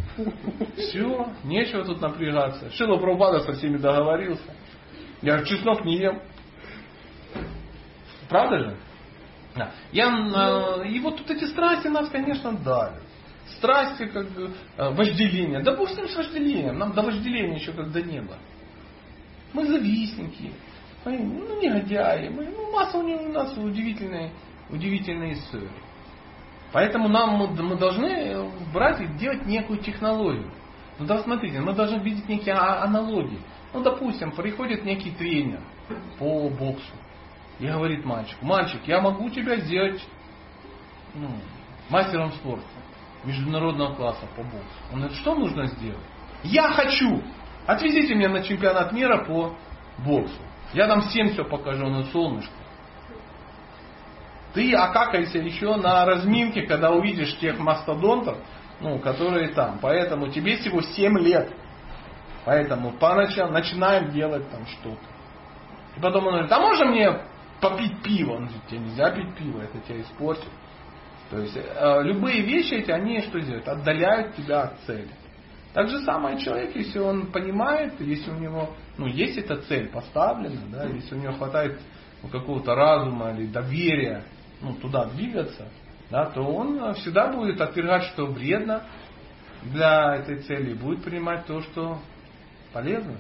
Все, нечего тут напрягаться. Шила Прабхупада со всеми договорился. Я же чеснок не ем. Правда же? Да. Я, э, и вот тут эти страсти нас, конечно, давят. Страсти, как э, вожделение. Да бог с ним с вожделением. Нам до вожделения еще когда не было. Мы завистники. Мы, ну, негодяи. Ну, масса у, него- у нас удивительные, удивительные истории. Поэтому нам мы, мы должны брать и делать некую технологию. Ну да, смотрите, мы должны видеть некие а- аналогии. Ну, допустим, приходит некий тренер по боксу и говорит мальчику, мальчик, я могу тебя сделать ну, мастером спорта международного класса по боксу. Он говорит, что нужно сделать? Я хочу! Отвезите меня на чемпионат мира по боксу. Я там всем все покажу на солнышко. Ты окакайся еще на разминке, когда увидишь тех мастодонтов, ну, которые там. Поэтому тебе всего 7 лет. Поэтому по ночам начинаем делать там что-то. И потом он говорит, а можно мне попить пиво? Он говорит, тебе нельзя пить пиво, это тебя испортит. То есть э, любые вещи эти, они что делают? Отдаляют тебя от цели. Так же самое человек, если он понимает, если у него ну, есть эта цель поставлена, да, если у него хватает ну, какого-то разума или доверия ну, туда двигаться, да, то он всегда будет отвергать, что вредно для этой цели, и будет принимать то, что полезно.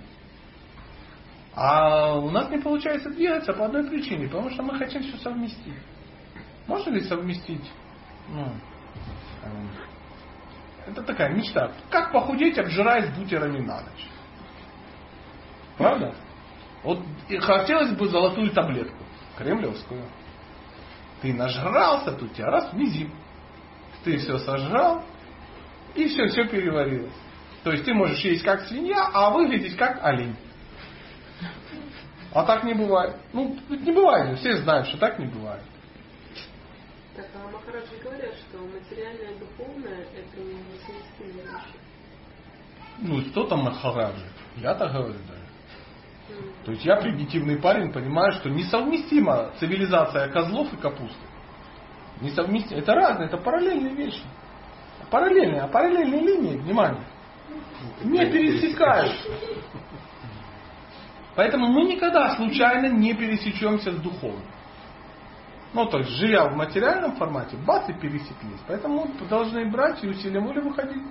А у нас не получается двигаться по одной причине, потому что мы хотим все совместить. Можно ли совместить ну, это такая мечта. Как похудеть, обжираясь бутерами на ночь? Правда? Вот хотелось бы золотую таблетку, кремлевскую. Ты нажрался, тут тебя раз мизим. Ты все сожрал, и все, все переварилось. То есть ты можешь есть как свинья, а выглядеть как олень. А так не бывает. Ну, не бывает все знают, что так не бывает. Так, а Махараджи говорят, что материальное и духовное это не несовместимые вещи. Ну, что там Махараджи? Я так говорю даже. То есть я примитивный парень, понимаю, что несовместима цивилизация козлов и капусты. Несовместимо. Это разные, это параллельные вещи. Параллельные, а параллельные линии, внимание, не пересекают. Поэтому мы никогда случайно не пересечемся с духовным. Ну, то есть, живя в материальном формате, бац, и пересеклись. Поэтому мы должны брать и усилием воли выходить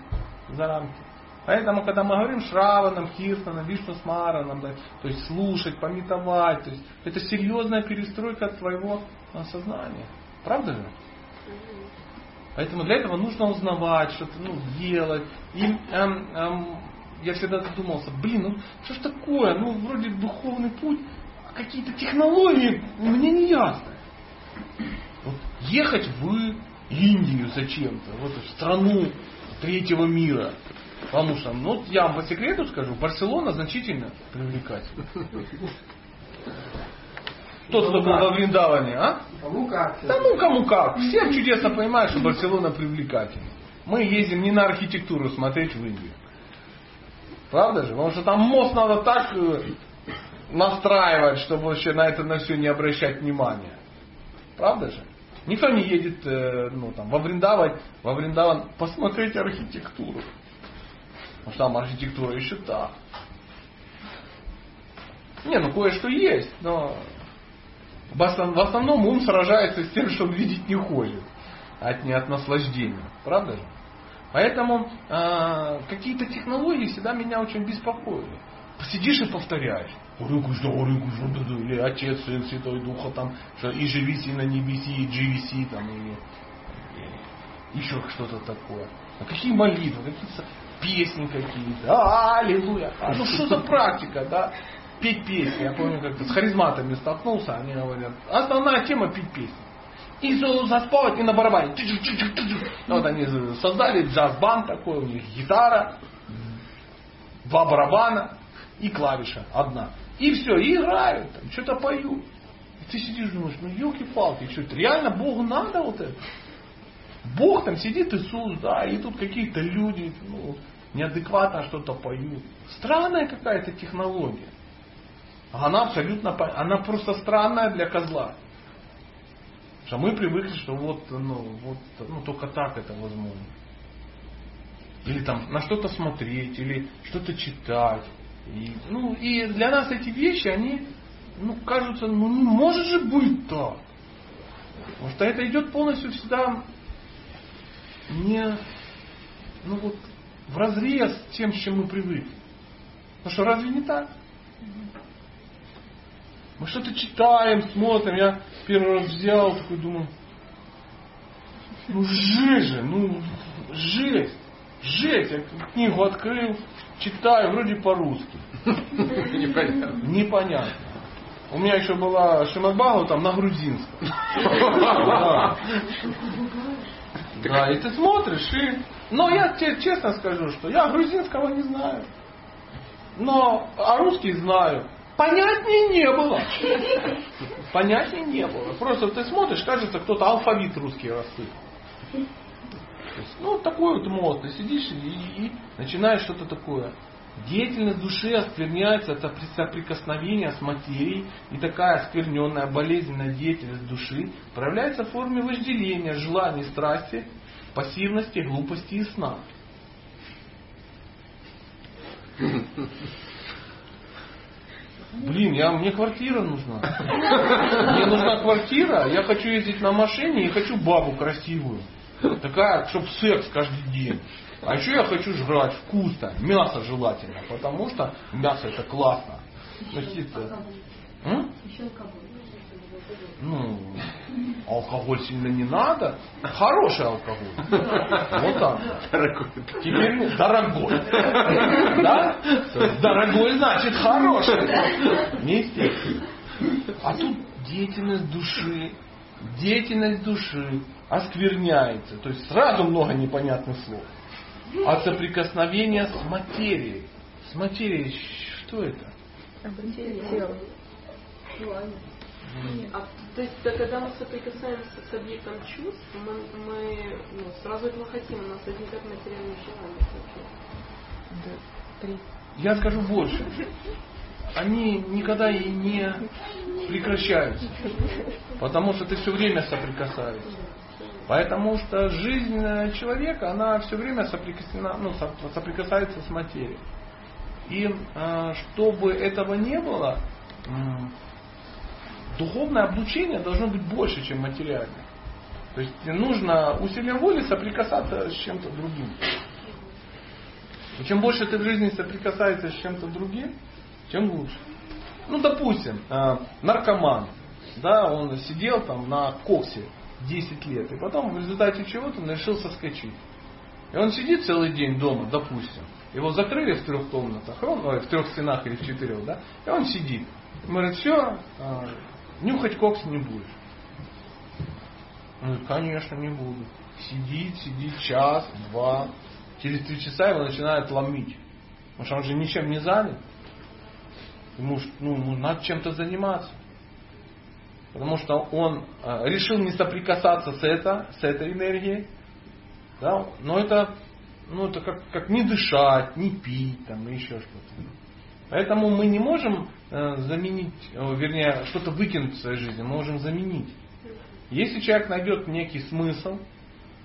за рамки. Поэтому, когда мы говорим Шраванам, Киртанам, Вишну Смаранам, да, то есть слушать, пометовать, то есть это серьезная перестройка твоего а, сознания. Правда же? Поэтому для этого нужно узнавать, что-то ну, делать. И эм, эм, я всегда задумался, блин, ну что ж такое, ну вроде духовный путь, а какие-то технологии мне не ясно. Ехать в Индию зачем-то, вот в страну третьего мира. Потому что, ну, я вам по секрету скажу, Барселона значительно привлекательна. Тот, кто был во Вриндаване, а? Кому как. Да ну кому как. Все чудесно понимают, что Барселона привлекательна. Мы ездим не на архитектуру смотреть в Индию. Правда же? Потому что там мост надо так э, настраивать, чтобы вообще на это на все не обращать внимания. Правда же? Никто не едет э, ну, там, во, Вриндаван, во Вриндаван посмотреть архитектуру. Потому что там архитектура еще та. Не, ну кое-что есть, но в основном ум сражается с тем, что он видеть не хочет, а не от наслаждения. Правда же? Поэтому э, какие-то технологии всегда меня очень беспокоили. Посидишь и повторяешь. Или Отец, Сын, Святой Духа, там, что и живи на небеси, и GVC, там, или, еще что-то такое. А какие молитвы, какие песни какие-то. А, аллилуйя. А, ну что за практика, да? Петь песни. Я помню, как-то с харизматами столкнулся, они говорят, основная тема петь песни. Иисус Господь и на барабане. Ну, вот они создали джаз-банд такой, у них гитара, два барабана и клавиша одна. И все, и играют, там, что-то поют. И ты сидишь думаешь, ну елки-палки, что это реально Богу надо вот это? Бог там сидит Иисус, да, и тут какие-то люди ну, неадекватно что-то поют. Странная какая-то технология. Она абсолютно, она просто странная для козла. Что мы привыкли, что вот, ну, вот, ну, только так это возможно. Или там на что-то смотреть, или что-то читать. И, ну, и для нас эти вещи, они, ну, кажутся, ну, не может же быть так. Потому что это идет полностью всегда не, ну вот, в разрез с тем, с чем мы привыкли. Потому что разве не так? Мы что-то читаем, смотрим. Я первый раз взял, такой думаю, ну жесть же, ну жесть, жесть. Я книгу открыл, читаю, вроде по-русски. Непонятно. Непонятно. У меня еще была Шимадбагу там на грузинском. Да. И ты смотришь, и... Но я тебе честно скажу, что я грузинского не знаю. Но, а русский знаю понятнее не было. понятия не было. Просто ты смотришь, кажется, кто-то алфавит русский рассыпал. Есть, ну, такой вот мозг. Ты сидишь и, и начинаешь что-то такое. Деятельность души оскверняется от соприкосновения с материей, и такая оскверненная, болезненная деятельность души проявляется в форме вожделения, желаний, страсти, пассивности, глупости и сна. Блин, я, мне квартира нужна. Мне нужна квартира, я хочу ездить на машине и хочу бабу красивую. Такая, чтобы секс каждый день. А еще я хочу жрать вкусно, мясо желательно, потому что мясо это классно. Еще алкоголь. Ну, алкоголь сильно не надо. Хороший алкоголь. Вот так. Дорогой. Теперь дорогой. Да? Дорогой значит хороший. Вместе. А тут деятельность души. Деятельность души оскверняется. То есть сразу много непонятных слов. От соприкосновения с материей. С материей что это? Тело. А, то есть, да, когда мы соприкасаемся с объектом чувств, мы, мы ну, сразу этого хотим, у нас возникает материальное желание. Да, Я скажу больше. Они никогда и не прекращаются. Потому что ты все время соприкасаешься. Потому что жизнь человека, она все время соприкосновена, ну, соприкасается с материей. И э, чтобы этого не было, духовное облучение должно быть больше, чем материальное. То есть нужно усилием воли соприкасаться с чем-то другим. И чем больше ты в жизни соприкасаешься с чем-то другим, тем лучше. Ну, допустим, э, наркоман, да, он сидел там на коксе 10 лет, и потом в результате чего-то он решил соскочить. И он сидит целый день дома, допустим. Его закрыли в трех комнатах, он, ой, в трех стенах или в четырех, да, и он сидит. Он говорит, все, э, Нюхать кокс не будешь. Он говорит, конечно, не буду. Сидит, сидит час, два. Через три часа его начинает ломить. Потому что он же ничем не занят. Ему ну, надо чем-то заниматься. Потому что он э, решил не соприкасаться с, это, с этой энергией. Да? Но это, ну, это как, как не дышать, не пить, там, еще что-то. Поэтому мы не можем э, заменить, вернее, что-то выкинуть в своей жизни, мы можем заменить. Если человек найдет некий смысл,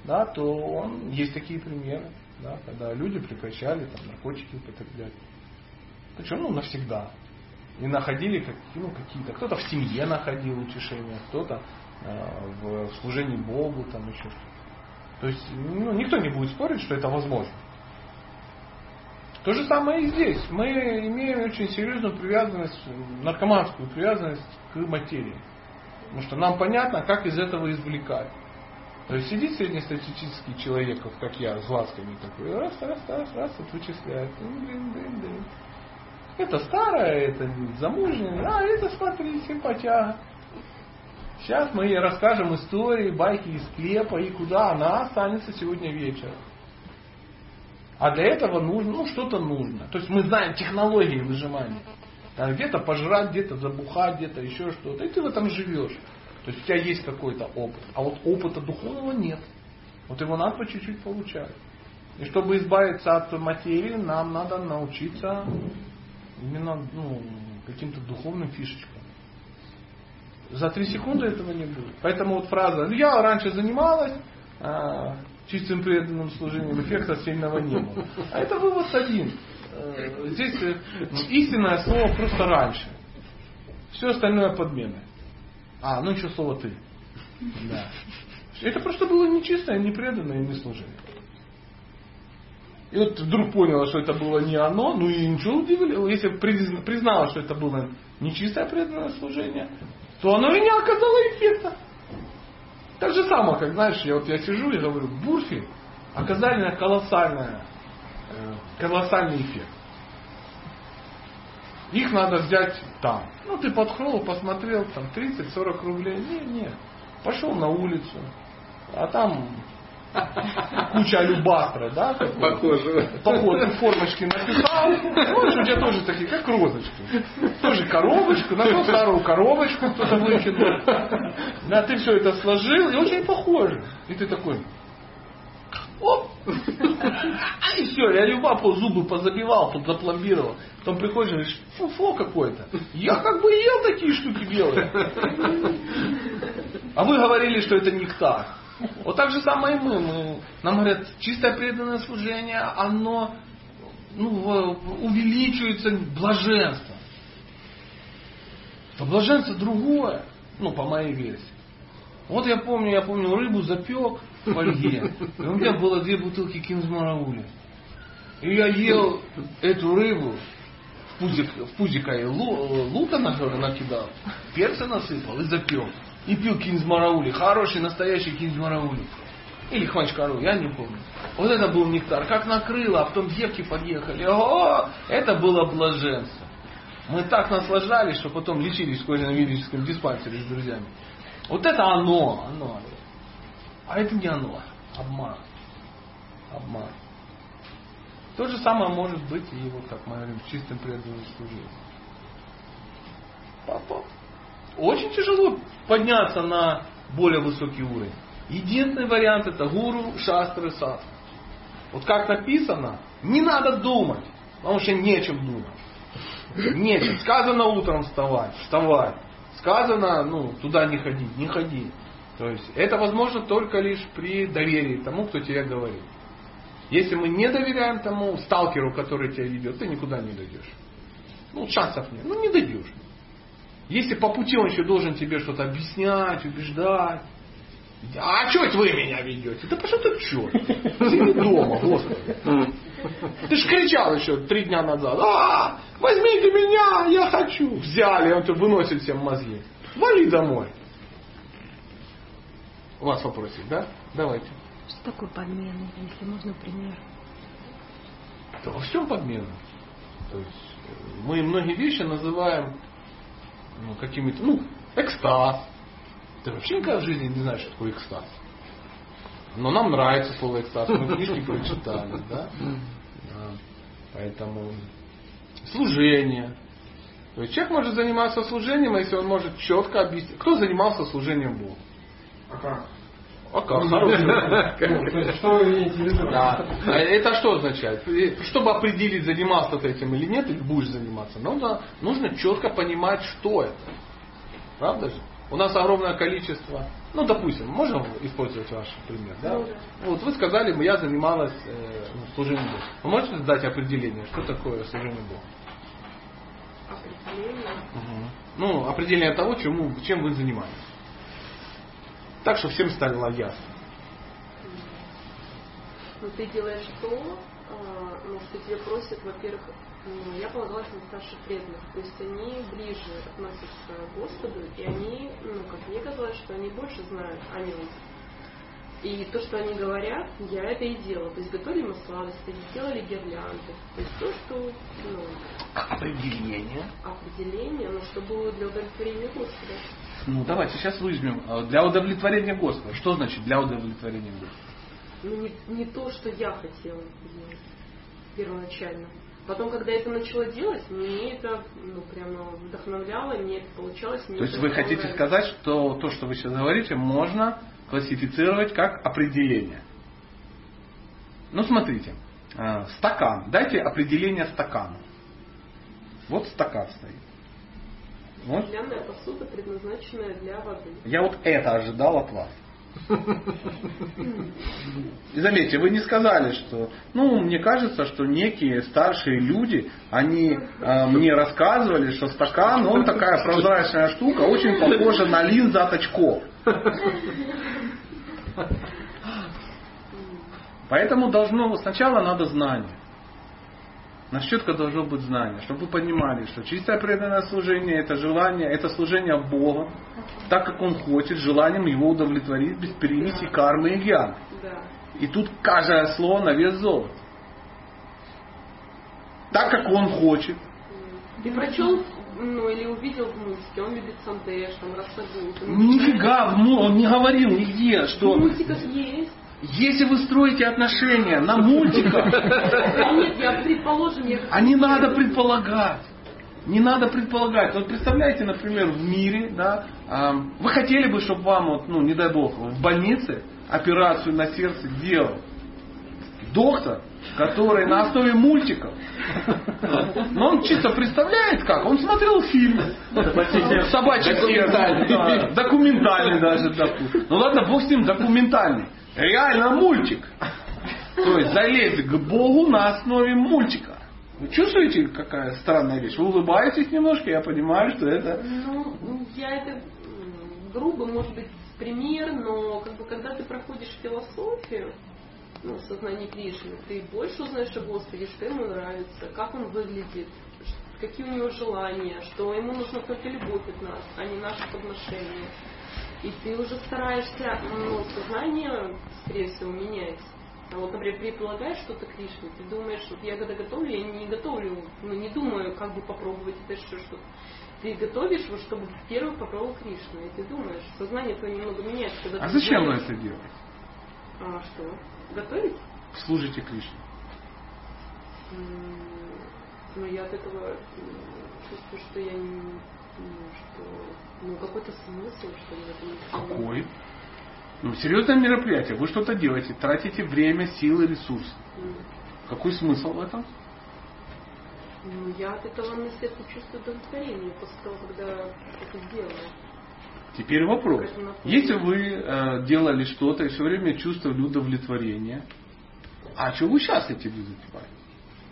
да, то он, есть такие примеры, да, когда люди прекращали там, наркотики употреблять. Причем ну, навсегда. И находили ну, какие-то, кто-то в семье находил утешение, кто-то э, в служении Богу, там еще что-то. То есть ну, никто не будет спорить, что это возможно. То же самое и здесь. Мы имеем очень серьезную привязанность, наркоманскую привязанность к материи. Потому что нам понятно, как из этого извлекать. То есть сидит среднестатистический человек, вот как я, с глазками такой, раз, раз, раз, раз, вот вычисляет. Блин, блин, блин. Это старое, это замужняя, а это смотри, симпатяга. Сейчас мы ей расскажем истории, байки из склепа и куда она останется сегодня вечером. А для этого нужно, ну, что-то нужно. То есть мы знаем технологии выжимания. где-то пожрать, где-то забухать, где-то еще что-то. И ты в этом живешь. То есть у тебя есть какой-то опыт. А вот опыта духовного нет. Вот его надо по чуть-чуть получать. И чтобы избавиться от материи, нам надо научиться именно ну, каким-то духовным фишечкам. За три секунды этого не будет. Поэтому вот фраза, ну я раньше занималась, а, чистым преданным служением эффекта сильного не было. А это вывод один. Э, здесь э, истинное слово просто раньше. Все остальное подмена. А, ну еще слово ты. Да. Это просто было нечистое, непреданное и не служение. И вот вдруг поняла, что это было не оно, ну и ничего удивительного. Если признала, что это было нечистое преданное служение, то оно и не оказало эффекта. Так же самое, как, знаешь, я вот я сижу и говорю, бурфи оказали колоссальное, э, колоссальный эффект. Их надо взять там. Ну, ты подхрол, посмотрел, там 30-40 рублей. Не, не. Пошел на улицу. А там куча алюбастра, да? Похоже. Похоже, формочки написал. Смотришь, у тебя тоже такие, как розочки. Тоже коробочку, нашел старую коробочку, кто-то выкинул. Да, ты все это сложил, и очень похоже. И ты такой, оп, и все, я любапу зубы позабивал, тут запломбировал. Потом приходишь и говоришь, фу-фу какой-то. Я как бы ел такие штуки белые. А вы говорили, что это нектар. Вот так же самое и мы. мы. Нам говорят, чистое преданное служение, оно ну, увеличивается блаженство. То блаженство другое, ну, по моей версии. Вот я помню, я помню, рыбу запек в фольге. И у меня было две бутылки кинзмараули. И я ел эту рыбу, в пузик, в пузика и лу- лука на- накидал, перца насыпал и запек. И пил кинзмараули. Хороший, настоящий кинзмараули. Или хванчкару, я не помню. Вот это был нектар. Как накрыло, а потом девки подъехали. О, это было блаженство. Мы так наслаждались, что потом лечились в кожно-медическом диспансере с друзьями. Вот это оно, оно. А это не оно. Обман. Обман. То же самое может быть и вот, как мы говорим, чистым преданным служением. Папа. Очень тяжело подняться на более высокий уровень. Единственный вариант это гуру, шастры, сад. Вот как написано, не надо думать, потому что нечем думать. Нечем. Сказано утром вставать, вставай. Сказано, ну, туда не ходи, не ходи. То есть это возможно только лишь при доверии тому, кто тебе говорит. Если мы не доверяем тому сталкеру, который тебя ведет, ты никуда не дойдешь. Ну, шансов нет. Ну, не дойдешь. Если по пути он еще должен тебе что-то объяснять, убеждать. А что это вы меня ведете? Да пошел ты черт. Сиди дома, господи. Ты ж кричал еще три дня назад. А, возьмите меня, я хочу. Взяли, он тебе выносит всем мозги. Вали домой. У вас вопросик, да? Давайте. Что такое подмена, если можно пример? Да во всем подмена. То есть э, мы многие вещи называем ну, какими-то, ну, экстаз. Ты вообще никогда в жизни не знаешь, что такое экстаз. Но нам нравится слово экстаз, мы книжки прочитали, да? Да. Поэтому служение. То есть человек может заниматься служением, если он может четко объяснить. Кто занимался служением Богу? А как? А как? Хороший. Ну, есть, что вы имеете в виду? Да. А Это что означает? Чтобы определить, занимался ты этим или нет, или будешь заниматься, нужно, нужно четко понимать, что это. Правда же? У нас огромное количество, ну, допустим, можем использовать ваш пример, да? Ну. Вот вы сказали, я занималась э, ну, служением Богу. Вы можете дать определение, что такое служение Богу? Определение. Мгм. Ну, определение того, чему, чем вы занимаетесь. Так, что всем стало ясно. Ну, ты делаешь то, а, ну, что тебе просят, во-первых, ну, я полагалась на старших преданных, то есть они ближе относятся к Господу, и они, ну, как мне казалось, что они больше знают о нем. И то, что они говорят, я это и делала. То есть готовили мы сладости, делали гирлянды. То есть то, что ну, Определение. определение, но что было для удовлетворения Господа. Ну, давайте сейчас возьмем. э, Для удовлетворения Господа. Что значит для удовлетворения Господа? Ну, не, не то, что я хотела делать первоначально. Потом, когда я это начала делать, мне это ну, прямо вдохновляло, мне это получалось. Мне То есть вы хотите сказать, что то, что вы сейчас говорите, можно классифицировать как определение. Ну, смотрите. э, Стакан. Дайте определение стакану. Вот стакан стоит. Вот. Стеклянная посуда, предназначенная для воды. Я вот это ожидал от вас. И заметьте, вы не сказали, что, ну, мне кажется, что некие старшие люди, они э, мне рассказывали, что стакан, он такая прозрачная штука, очень похожа на линзы от очков. Поэтому должно, сначала надо знание. Нас четко должно быть знание, чтобы вы понимали, что чистое преданное служение это желание, это служение Богу, так как Он хочет, желанием Его удовлетворить без перемеси кармы и гьян. Да. И тут каждое слово на вес золота. Так как Он хочет. Ты прочел, ну, или увидел в мультике, он любит Сандеш, там, Рассагу. Ты Нифига, он не говорил нигде, В что... мультиках есть. Если вы строите отношения на мультиках, а не надо предполагать. Не надо предполагать. Вот представляете, например, в мире, да, а, вы хотели бы, чтобы вам, вот, ну, не дай бог, в больнице операцию на сердце делал доктор, который на основе мультиков. Но он чисто представляет как. Он смотрел фильм. Собачье сердце. да, Документальный даже. допустим. Ну ладно, бог с ним документальный. Реально мультик. То есть залезть к Богу на основе мультика. Вы чувствуете, какая странная вещь? Вы улыбаетесь немножко, я понимаю, что это... Ну, я это грубо, может быть, пример, но как бы когда ты проходишь философию, ну, сознание Кришны, ты больше узнаешь о Господе, что ему нравится, как он выглядит, какие у него желания, что ему нужна только любовь от нас, а не наши подношения. И ты уже стараешься, ну, сознание, скорее всего, менять. А вот, например, предполагаешь что-то Кришне, ты думаешь, вот я когда готовлю, я не готовлю, ну, не думаю, как бы попробовать это еще что-то. Ты готовишь, вот, чтобы первый попробовал Кришну, и ты думаешь, сознание твое немного меняется. Когда А зачем вы знаешь- это делаете? А что? Готовить? Служите Кришне. Ну, я от этого чувствую, что я не... ну, что... Ну, какой-то смысл, что ли, в этом. Какой? Ну, серьезное мероприятие. Вы что-то делаете, тратите время, силы, ресурсы. М. Какой смысл в этом? Ну, я от этого на сердце чувствую удовлетворение после того, когда это сделала. Теперь вопрос. Если вы э, делали что-то и все время чувствовали удовлетворение, а что вы сейчас этим удовлетворяете?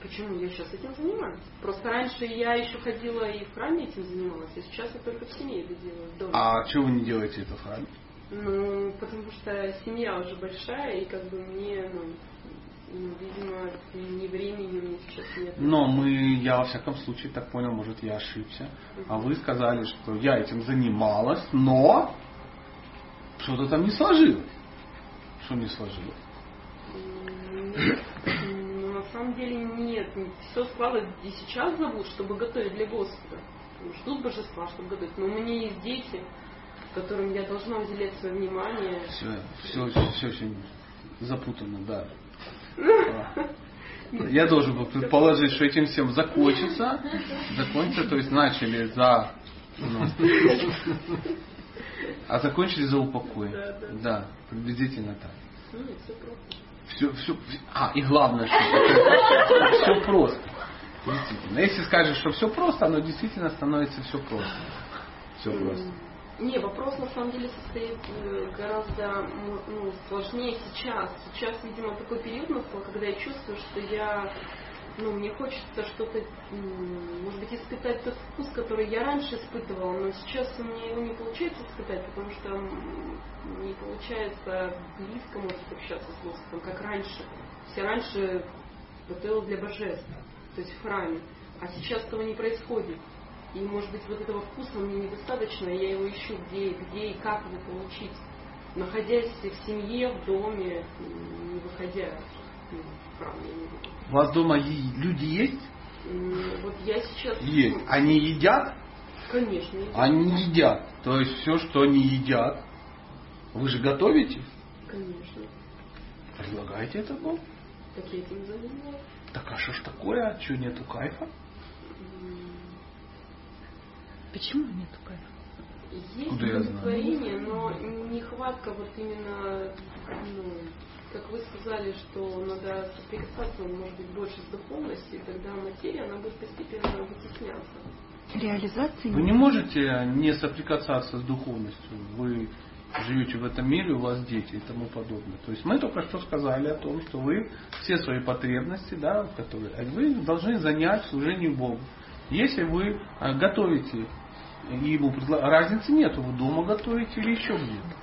Почему я сейчас этим занимаюсь? Просто раньше я еще ходила и в храме этим занималась, а сейчас я только в семье это делаю. в доме. А чего вы не делаете это в храме? Ну, потому что семья уже большая, и как бы мне, ну, ну, видимо, ни времени у меня сейчас нет. Но мы, я во всяком случае так понял, может я ошибся. А вы сказали, что я этим занималась, но что-то там не сложилось. Что не сложилось? Самом деле нет. Все складывают и сейчас зовут, чтобы готовить для Господа. Ждут божества, чтобы готовить. Но у меня есть дети, которым я должна уделять свое внимание. Все, все, все очень запутанно, да. Я должен был предположить, что этим всем закончится. Закончится, то есть начали за... ну, а закончили за упокой. Да, да. Да, приблизительно так. Ну, все просто. Все, все, а, и главное, что все просто. Действительно. Если скажешь, что все просто, оно действительно становится все просто. Все просто. Не, вопрос на самом деле состоит э, гораздо ну, сложнее сейчас. Сейчас, видимо, такой период настал, когда я чувствую, что я, ну, мне хочется что-то, может быть, испытать тот вкус, который я раньше испытывала, но сейчас у меня его не получается испытать, потому что не получается близко, может, общаться с Господом, как раньше. Все раньше готовил для божеств, то есть в храме, а сейчас этого не происходит. И, может быть, вот этого вкуса мне недостаточно, и я его ищу, где, где и как его получить. Находясь в семье, в доме, не выходя ну, в храм, я не буду. У вас дома люди есть? Вот я сейчас... Есть. Они едят? Конечно, едят. Они едят. То есть все, что они едят, вы же готовите? Конечно. Предлагаете это Богу? Так я этим занимаюсь. Так а что ж такое? А что нету кайфа? Почему нету кайфа? Есть Куда удовлетворение, но нехватка вот именно, ну, как вы сказали, что надо соприкасаться, может быть, больше с духовностью, и тогда материя, она будет постепенно вытесняться. Реализации Вы не можете не соприкасаться с духовностью. Вы живете в этом мире, у вас дети и тому подобное. То есть мы только что сказали о том, что вы все свои потребности, да, которые вы должны занять служению Богу. Если вы а, готовите и ему разницы нет, вы дома готовите или еще где-то.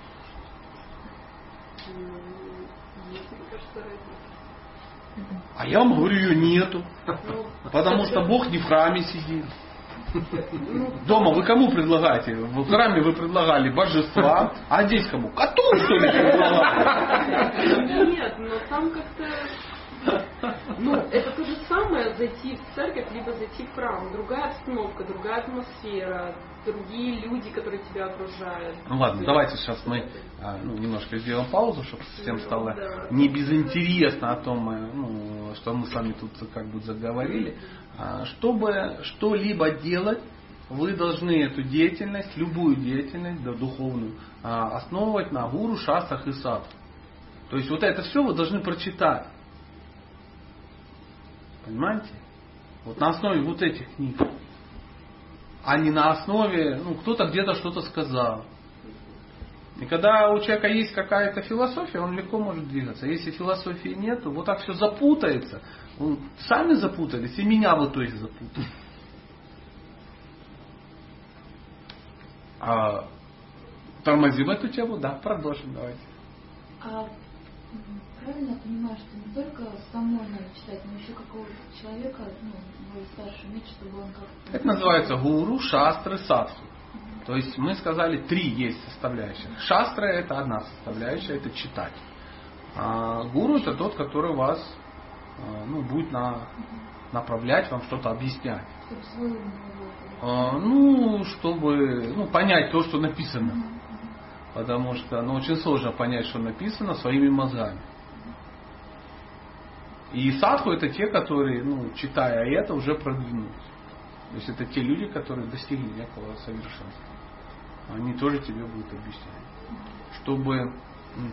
А я вам говорю, ее нету. Ну, Потому что Бог не в храме сидит. Дома вы кому предлагаете? В храме вы предлагали божества, а здесь кому? Коту, что ли, предлагали? Нет, но там как-то... Ну, это то же самое, зайти в церковь, либо зайти в храм. Другая обстановка, другая атмосфера, другие люди, которые тебя окружают. Ну ладно, давайте сейчас мы а, ну, немножко сделаем паузу, чтобы всем стало не безинтересно о том, э, ну, что мы с вами тут как бы заговорили. А, чтобы что-либо делать, вы должны эту деятельность, любую деятельность, да, духовную, а, основывать на гуру, шасах и сад. То есть вот это все вы должны прочитать. Понимаете? Вот на основе вот этих книг. А не на основе, ну, кто-то где-то что-то сказал. И когда у человека есть какая-то философия, он легко может двигаться. Если философии нет, вот так все запутается. Он, сами запутались, и меня в итоге запутали. А, тормозим эту тему, да, продолжим, давайте. А правильно я понимаю, что не только самой надо читать, но еще какого-то человека, ну, более старшего иметь, чтобы он как-то... Это называется гуру, шастры, садху. То есть мы сказали, три есть составляющих. Шастра это одна составляющая, это читать. А гуру это тот, который вас а, ну, будет на, направлять, вам что-то объяснять. Чтобы свой ум А, ну, чтобы ну, понять то, что написано. Потому что ну, очень сложно понять, что написано своими мозгами. И садху это те, которые, ну, читая это, уже продвинулись. То есть это те люди, которые достигли некого совершенства. Они тоже тебе будут объяснять. Чтобы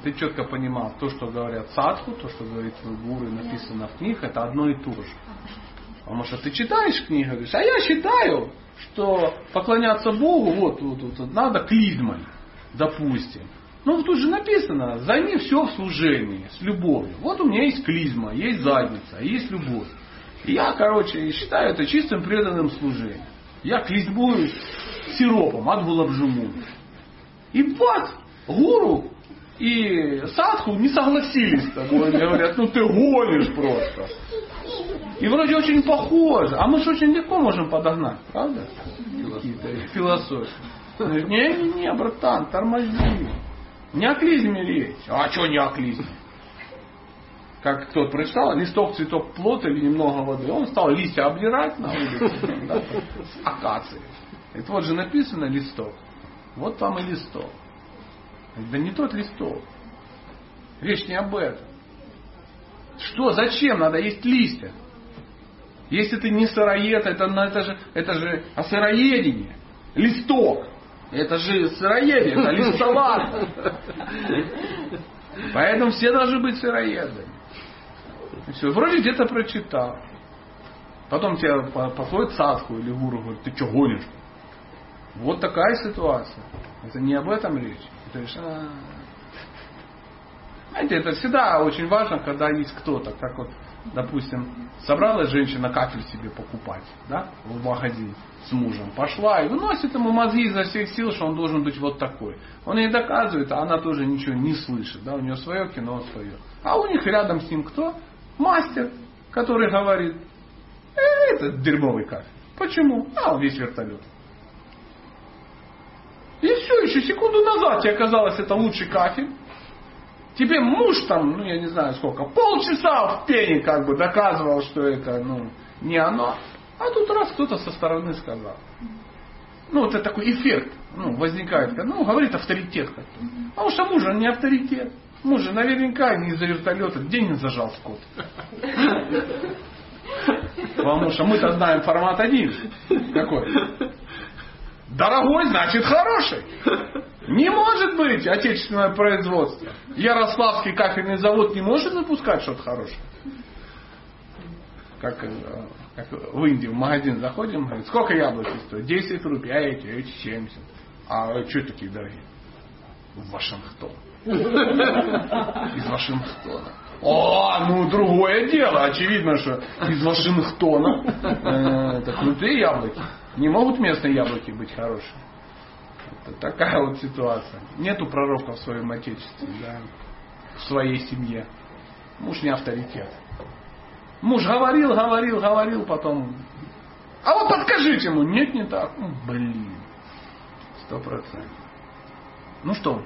ты четко понимал, то, что говорят садху, то, что говорит твой гуру написано в книгах, это одно и то же. Потому что ты читаешь книгу, говоришь, а я считаю, что поклоняться Богу, вот, вот, вот надо клизмой, допустим. Ну, тут же написано, займи все в служении, с любовью. Вот у меня есть клизма, есть задница, есть любовь. И я, короче, считаю это чистым преданным служением. Я клизмую сиропом от Гулабжуму. И вот, гуру и садху не согласились с тобой. Они говорят, ну ты гонишь просто. И вроде очень похоже. А мы же очень легко можем подогнать, правда? Какие-то философии. Не-не-не, братан, тормози. Не о клизме речь. А что не о клизме? Как кто-то прочитал, листок, цветок, плод или немного воды. Он стал листья обдирать на улице да, с акации. Это вот же написано листок. Вот вам и листок. Да не тот листок. Речь не об этом. Что, зачем надо есть листья? Если ты не сыроед, это, ну, это, же, это же о сыроедении. Листок. Это же сыроедение, это листоват. Поэтому все должны быть сыроедами. Все, вроде где-то прочитал. Потом тебе подходит садху или гуру говорит, ты что гонишь? Вот такая ситуация. Это не об этом речь. Это лишь, а... Знаете, это всегда очень важно, когда есть кто-то, как вот, допустим, собралась женщина кафель себе покупать, да, в магазин с мужем, пошла и выносит ему мозги изо всех сил, что он должен быть вот такой. Он ей доказывает, а она тоже ничего не слышит, да, у нее свое кино, свое. А у них рядом с ним кто? Мастер, который говорит, э, это дерьмовый кафель. Почему? А, он весь вертолет. И все, еще секунду назад тебе казалось, это лучший кафель. Тебе муж там, ну я не знаю сколько, полчаса в пене как бы доказывал, что это ну, не оно. А тут раз кто-то со стороны сказал. Ну, вот это такой эффект ну, возникает. Ну, говорит авторитет. Потому что муж, он не авторитет. Муж же наверняка не из-за вертолета денег зажал скот. Потому что мы-то знаем формат один. Какой? Дорогой значит хороший. Не может быть отечественное производство. Ярославский кафельный завод не может выпускать что-то хорошее. Как, э, как в Индии в магазин заходим, говорит, сколько яблоки стоят? 10 рублей, а эти, эти 70. А что такие дорогие? В Вашингтон. Из Вашингтона. О, ну другое дело. Очевидно, что из Вашингтона э, это крутые яблоки. Не могут местные яблоки быть хорошие. Это такая вот ситуация. Нету пророка в своем отечестве, да, в своей семье. Муж не авторитет. Муж говорил, говорил, говорил, потом. А вот подскажите ему, нет, не так. Ну, блин. Сто процентов. Ну что,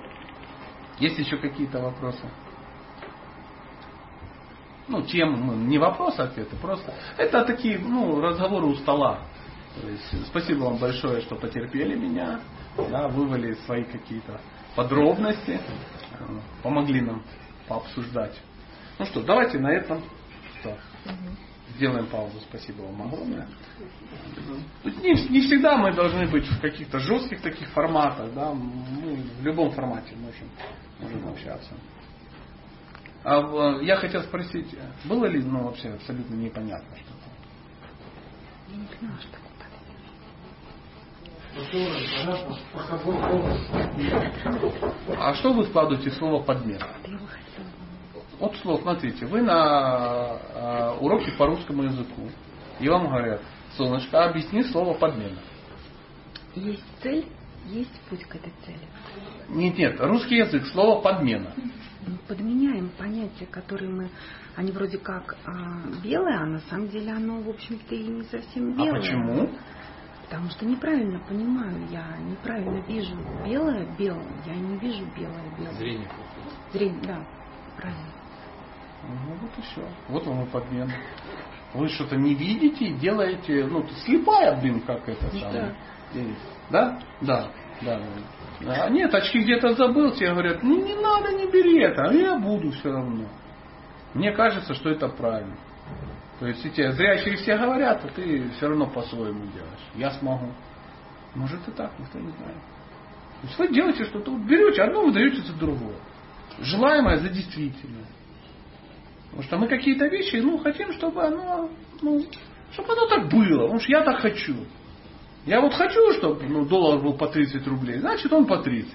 есть еще какие-то вопросы? ну, темы, ну, не вопрос ответы, просто это такие, ну, разговоры у стола. Спасибо вам большое, что потерпели меня, да, вывали свои какие-то подробности, э, помогли нам пообсуждать. Ну что, давайте на этом что, сделаем паузу. Спасибо вам огромное. Не, не всегда мы должны быть в каких-то жестких таких форматах, да, мы в любом формате можем, можем общаться. А в- я хотел спросить, было ли, ну, вообще абсолютно непонятно что-то? Я не поняла, что такое Понятно, пока был полностью. А что вы вкладываете в слово подмена? Вот слово, смотрите, вы на э, уроке по русскому языку, и вам говорят, солнышко, объясни слово подмена. Есть цель, есть путь к этой цели. Нет, нет, русский язык, слово подмена. Мы подменяем понятия, которые мы, они вроде как а, белые, а на самом деле оно, в общем-то, и не совсем белое. А почему? Потому что неправильно понимаю, я неправильно вижу белое белое, я не вижу белое белое. Зрение. Зрение, да, правильно. Ну вот и все. Вот вам и подмена. Вы что-то не видите и делаете, ну, слепая, блин, как это самое. Да? Да. Да, да. А нет, очки где-то забыл, тебе говорят, ну не надо, не бери это, а я буду все равно. Мне кажется, что это правильно. То есть, тебе зрячие все говорят, а ты все равно по-своему делаешь. Я смогу. Может и так, никто не знает. То есть вы делаете что-то, берете одно, выдаете за другое. Желаемое за действительное. Потому что мы какие-то вещи, ну, хотим, чтобы оно, ну, чтобы оно так было. Потому что я так хочу. Я вот хочу, чтобы ну, доллар был по 30 рублей, значит он по 30.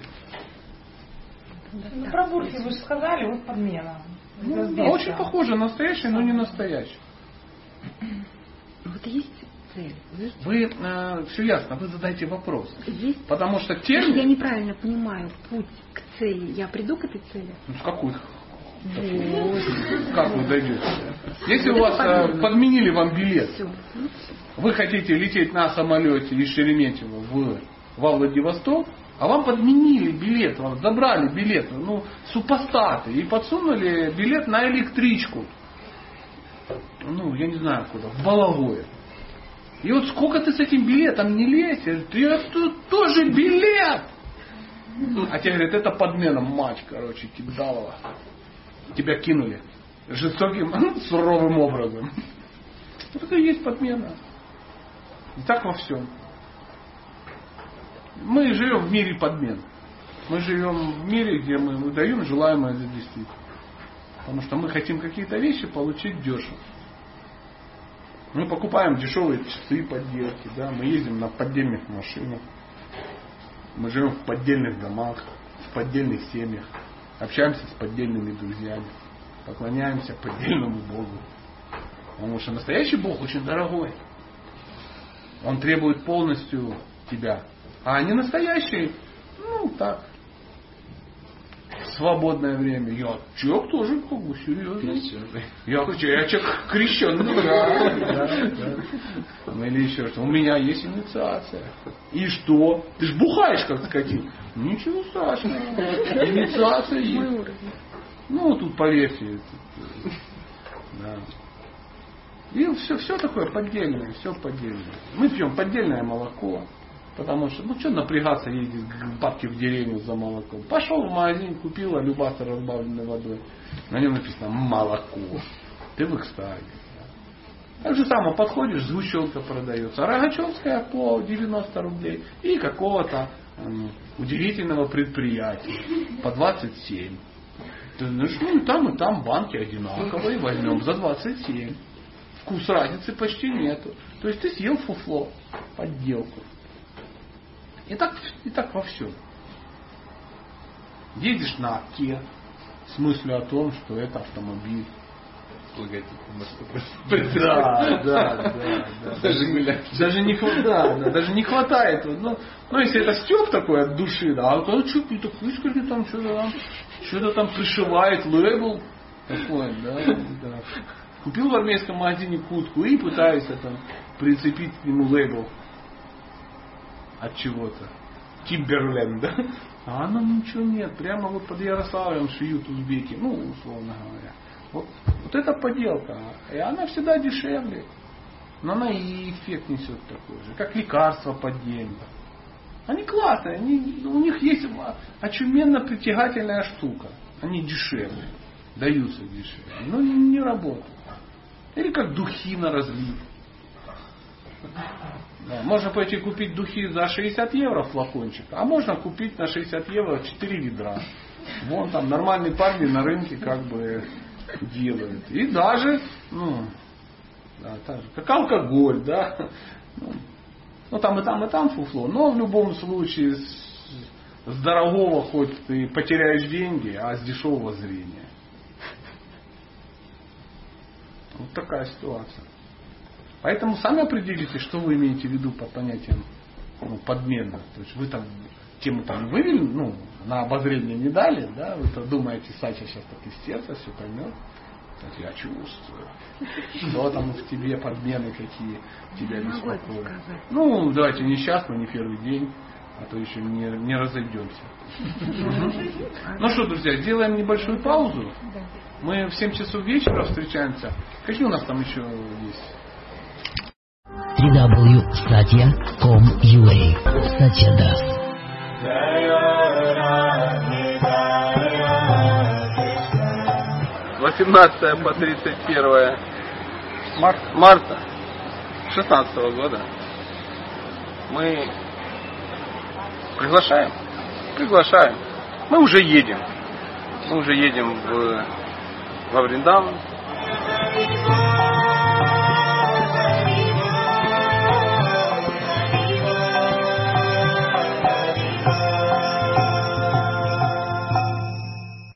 Ну, про бурки вы же сказали, вот подмена. Ну, да, очень похоже на настоящий, но не настоящий. Вот есть цель, есть, Вы, все ясно, вы задаете вопрос. есть. Потому что Если я термин... неправильно понимаю путь к цели, я приду к этой цели? Ну, в какой? Вот. Как вы дойдете? Если у вас э, подменили вам билет, вы хотите лететь на самолете из Шереметьево в, во Владивосток, а вам подменили билет, вам забрали билет, ну, супостаты, и подсунули билет на электричку. Ну, я не знаю куда, в Балагое. И вот сколько ты с этим билетом не лезешь, ты это тоже билет. А тебе говорят, это подмена, мать, короче, кидалова. Тебя кинули жестоким, суровым образом. Вот это и есть подмена. И так во всем. Мы живем в мире подмен. Мы живем в мире, где мы выдаем желаемое за действительное. Потому что мы хотим какие-то вещи получить дешево. Мы покупаем дешевые часы подделки, да, мы ездим на поддельных машинах, мы живем в поддельных домах, в поддельных семьях, общаемся с поддельными друзьями, поклоняемся поддельному Богу. Потому что настоящий Бог очень дорогой. Он требует полностью тебя. А не настоящий, ну так, свободное время. Я человек тоже как бы серьезный. Я, я человек крещенный. Да, да, да. Ну, Или еще что. У меня есть инициация. И что? Ты ж бухаешь как скотин. Ничего страшного. Инициация есть. Ну, тут поверьте. тут, Да. И все, все такое поддельное, все поддельное. Мы пьем поддельное молоко, потому что, ну что напрягаться, ездить к бабке в деревню за молоком. Пошел в магазин, купил алюбастер разбавленной водой. На нем написано молоко. Ты в экстазе. Так же само подходишь, сгущенка продается. Рогачевская по 90 рублей. И какого-то м, удивительного предприятия по 27. Ты знаешь, ну и там, и там банки одинаковые, возьмем за 27. Вкус разницы почти нету. То есть ты съел фуфло, подделку. И так, и так во всем. Едешь на Оке с мыслью о том, что это автомобиль. Да, да, да, да. Даже гулять. Даже не, хва- да, да, даже не хватает. Ну, ну, если это степ такой от души, да, а то что то выскочили там, что-то там, что-то там пришивает, лейбл такой, да, да. Купил в армейском магазине куртку и пытаюсь там прицепить к нему лейбл от чего-то. Тимберленд, да? А оно ничего нет. Прямо вот под Ярославлем шьют узбеки. Ну, условно говоря. Вот Вот это подделка. И она всегда дешевле. Но она и эффект несет такой же, как лекарство поддельное. Они классные, они, у них есть очуменно притягательная штука. Они дешевле, даются дешевле, но не работают. Или как духи на разлив. Да, можно пойти купить духи за 60 евро флакончик, а можно купить на 60 евро 4 ведра. Вон там нормальные парни на рынке как бы делают. И даже, ну, да, так же, как алкоголь, да. Ну, ну там и там, и там фуфло. Но в любом случае с, с дорогого хоть ты потеряешь деньги, а с дешевого зрения. Вот такая ситуация. Поэтому сами определите, что вы имеете в виду под понятием ну, подмена. То есть вы там тему там вывели, ну, на обозрение не дали, да, вы-то думаете, Сача сейчас так из сердца все поймет. Так я чувствую. Что там в тебе подмены какие тебя беспокоят. Ну, давайте несчастный, не первый день, а то еще не, не разойдемся. Ну что, друзья, сделаем небольшую паузу. Мы в 7 часов вечера встречаемся. Какие у нас там еще есть? www.satya.com.ua Satya Das. 18 по 31 марта, марта 16 года мы приглашаем, приглашаем. Мы уже едем. Мы уже едем в, во Вриндаван,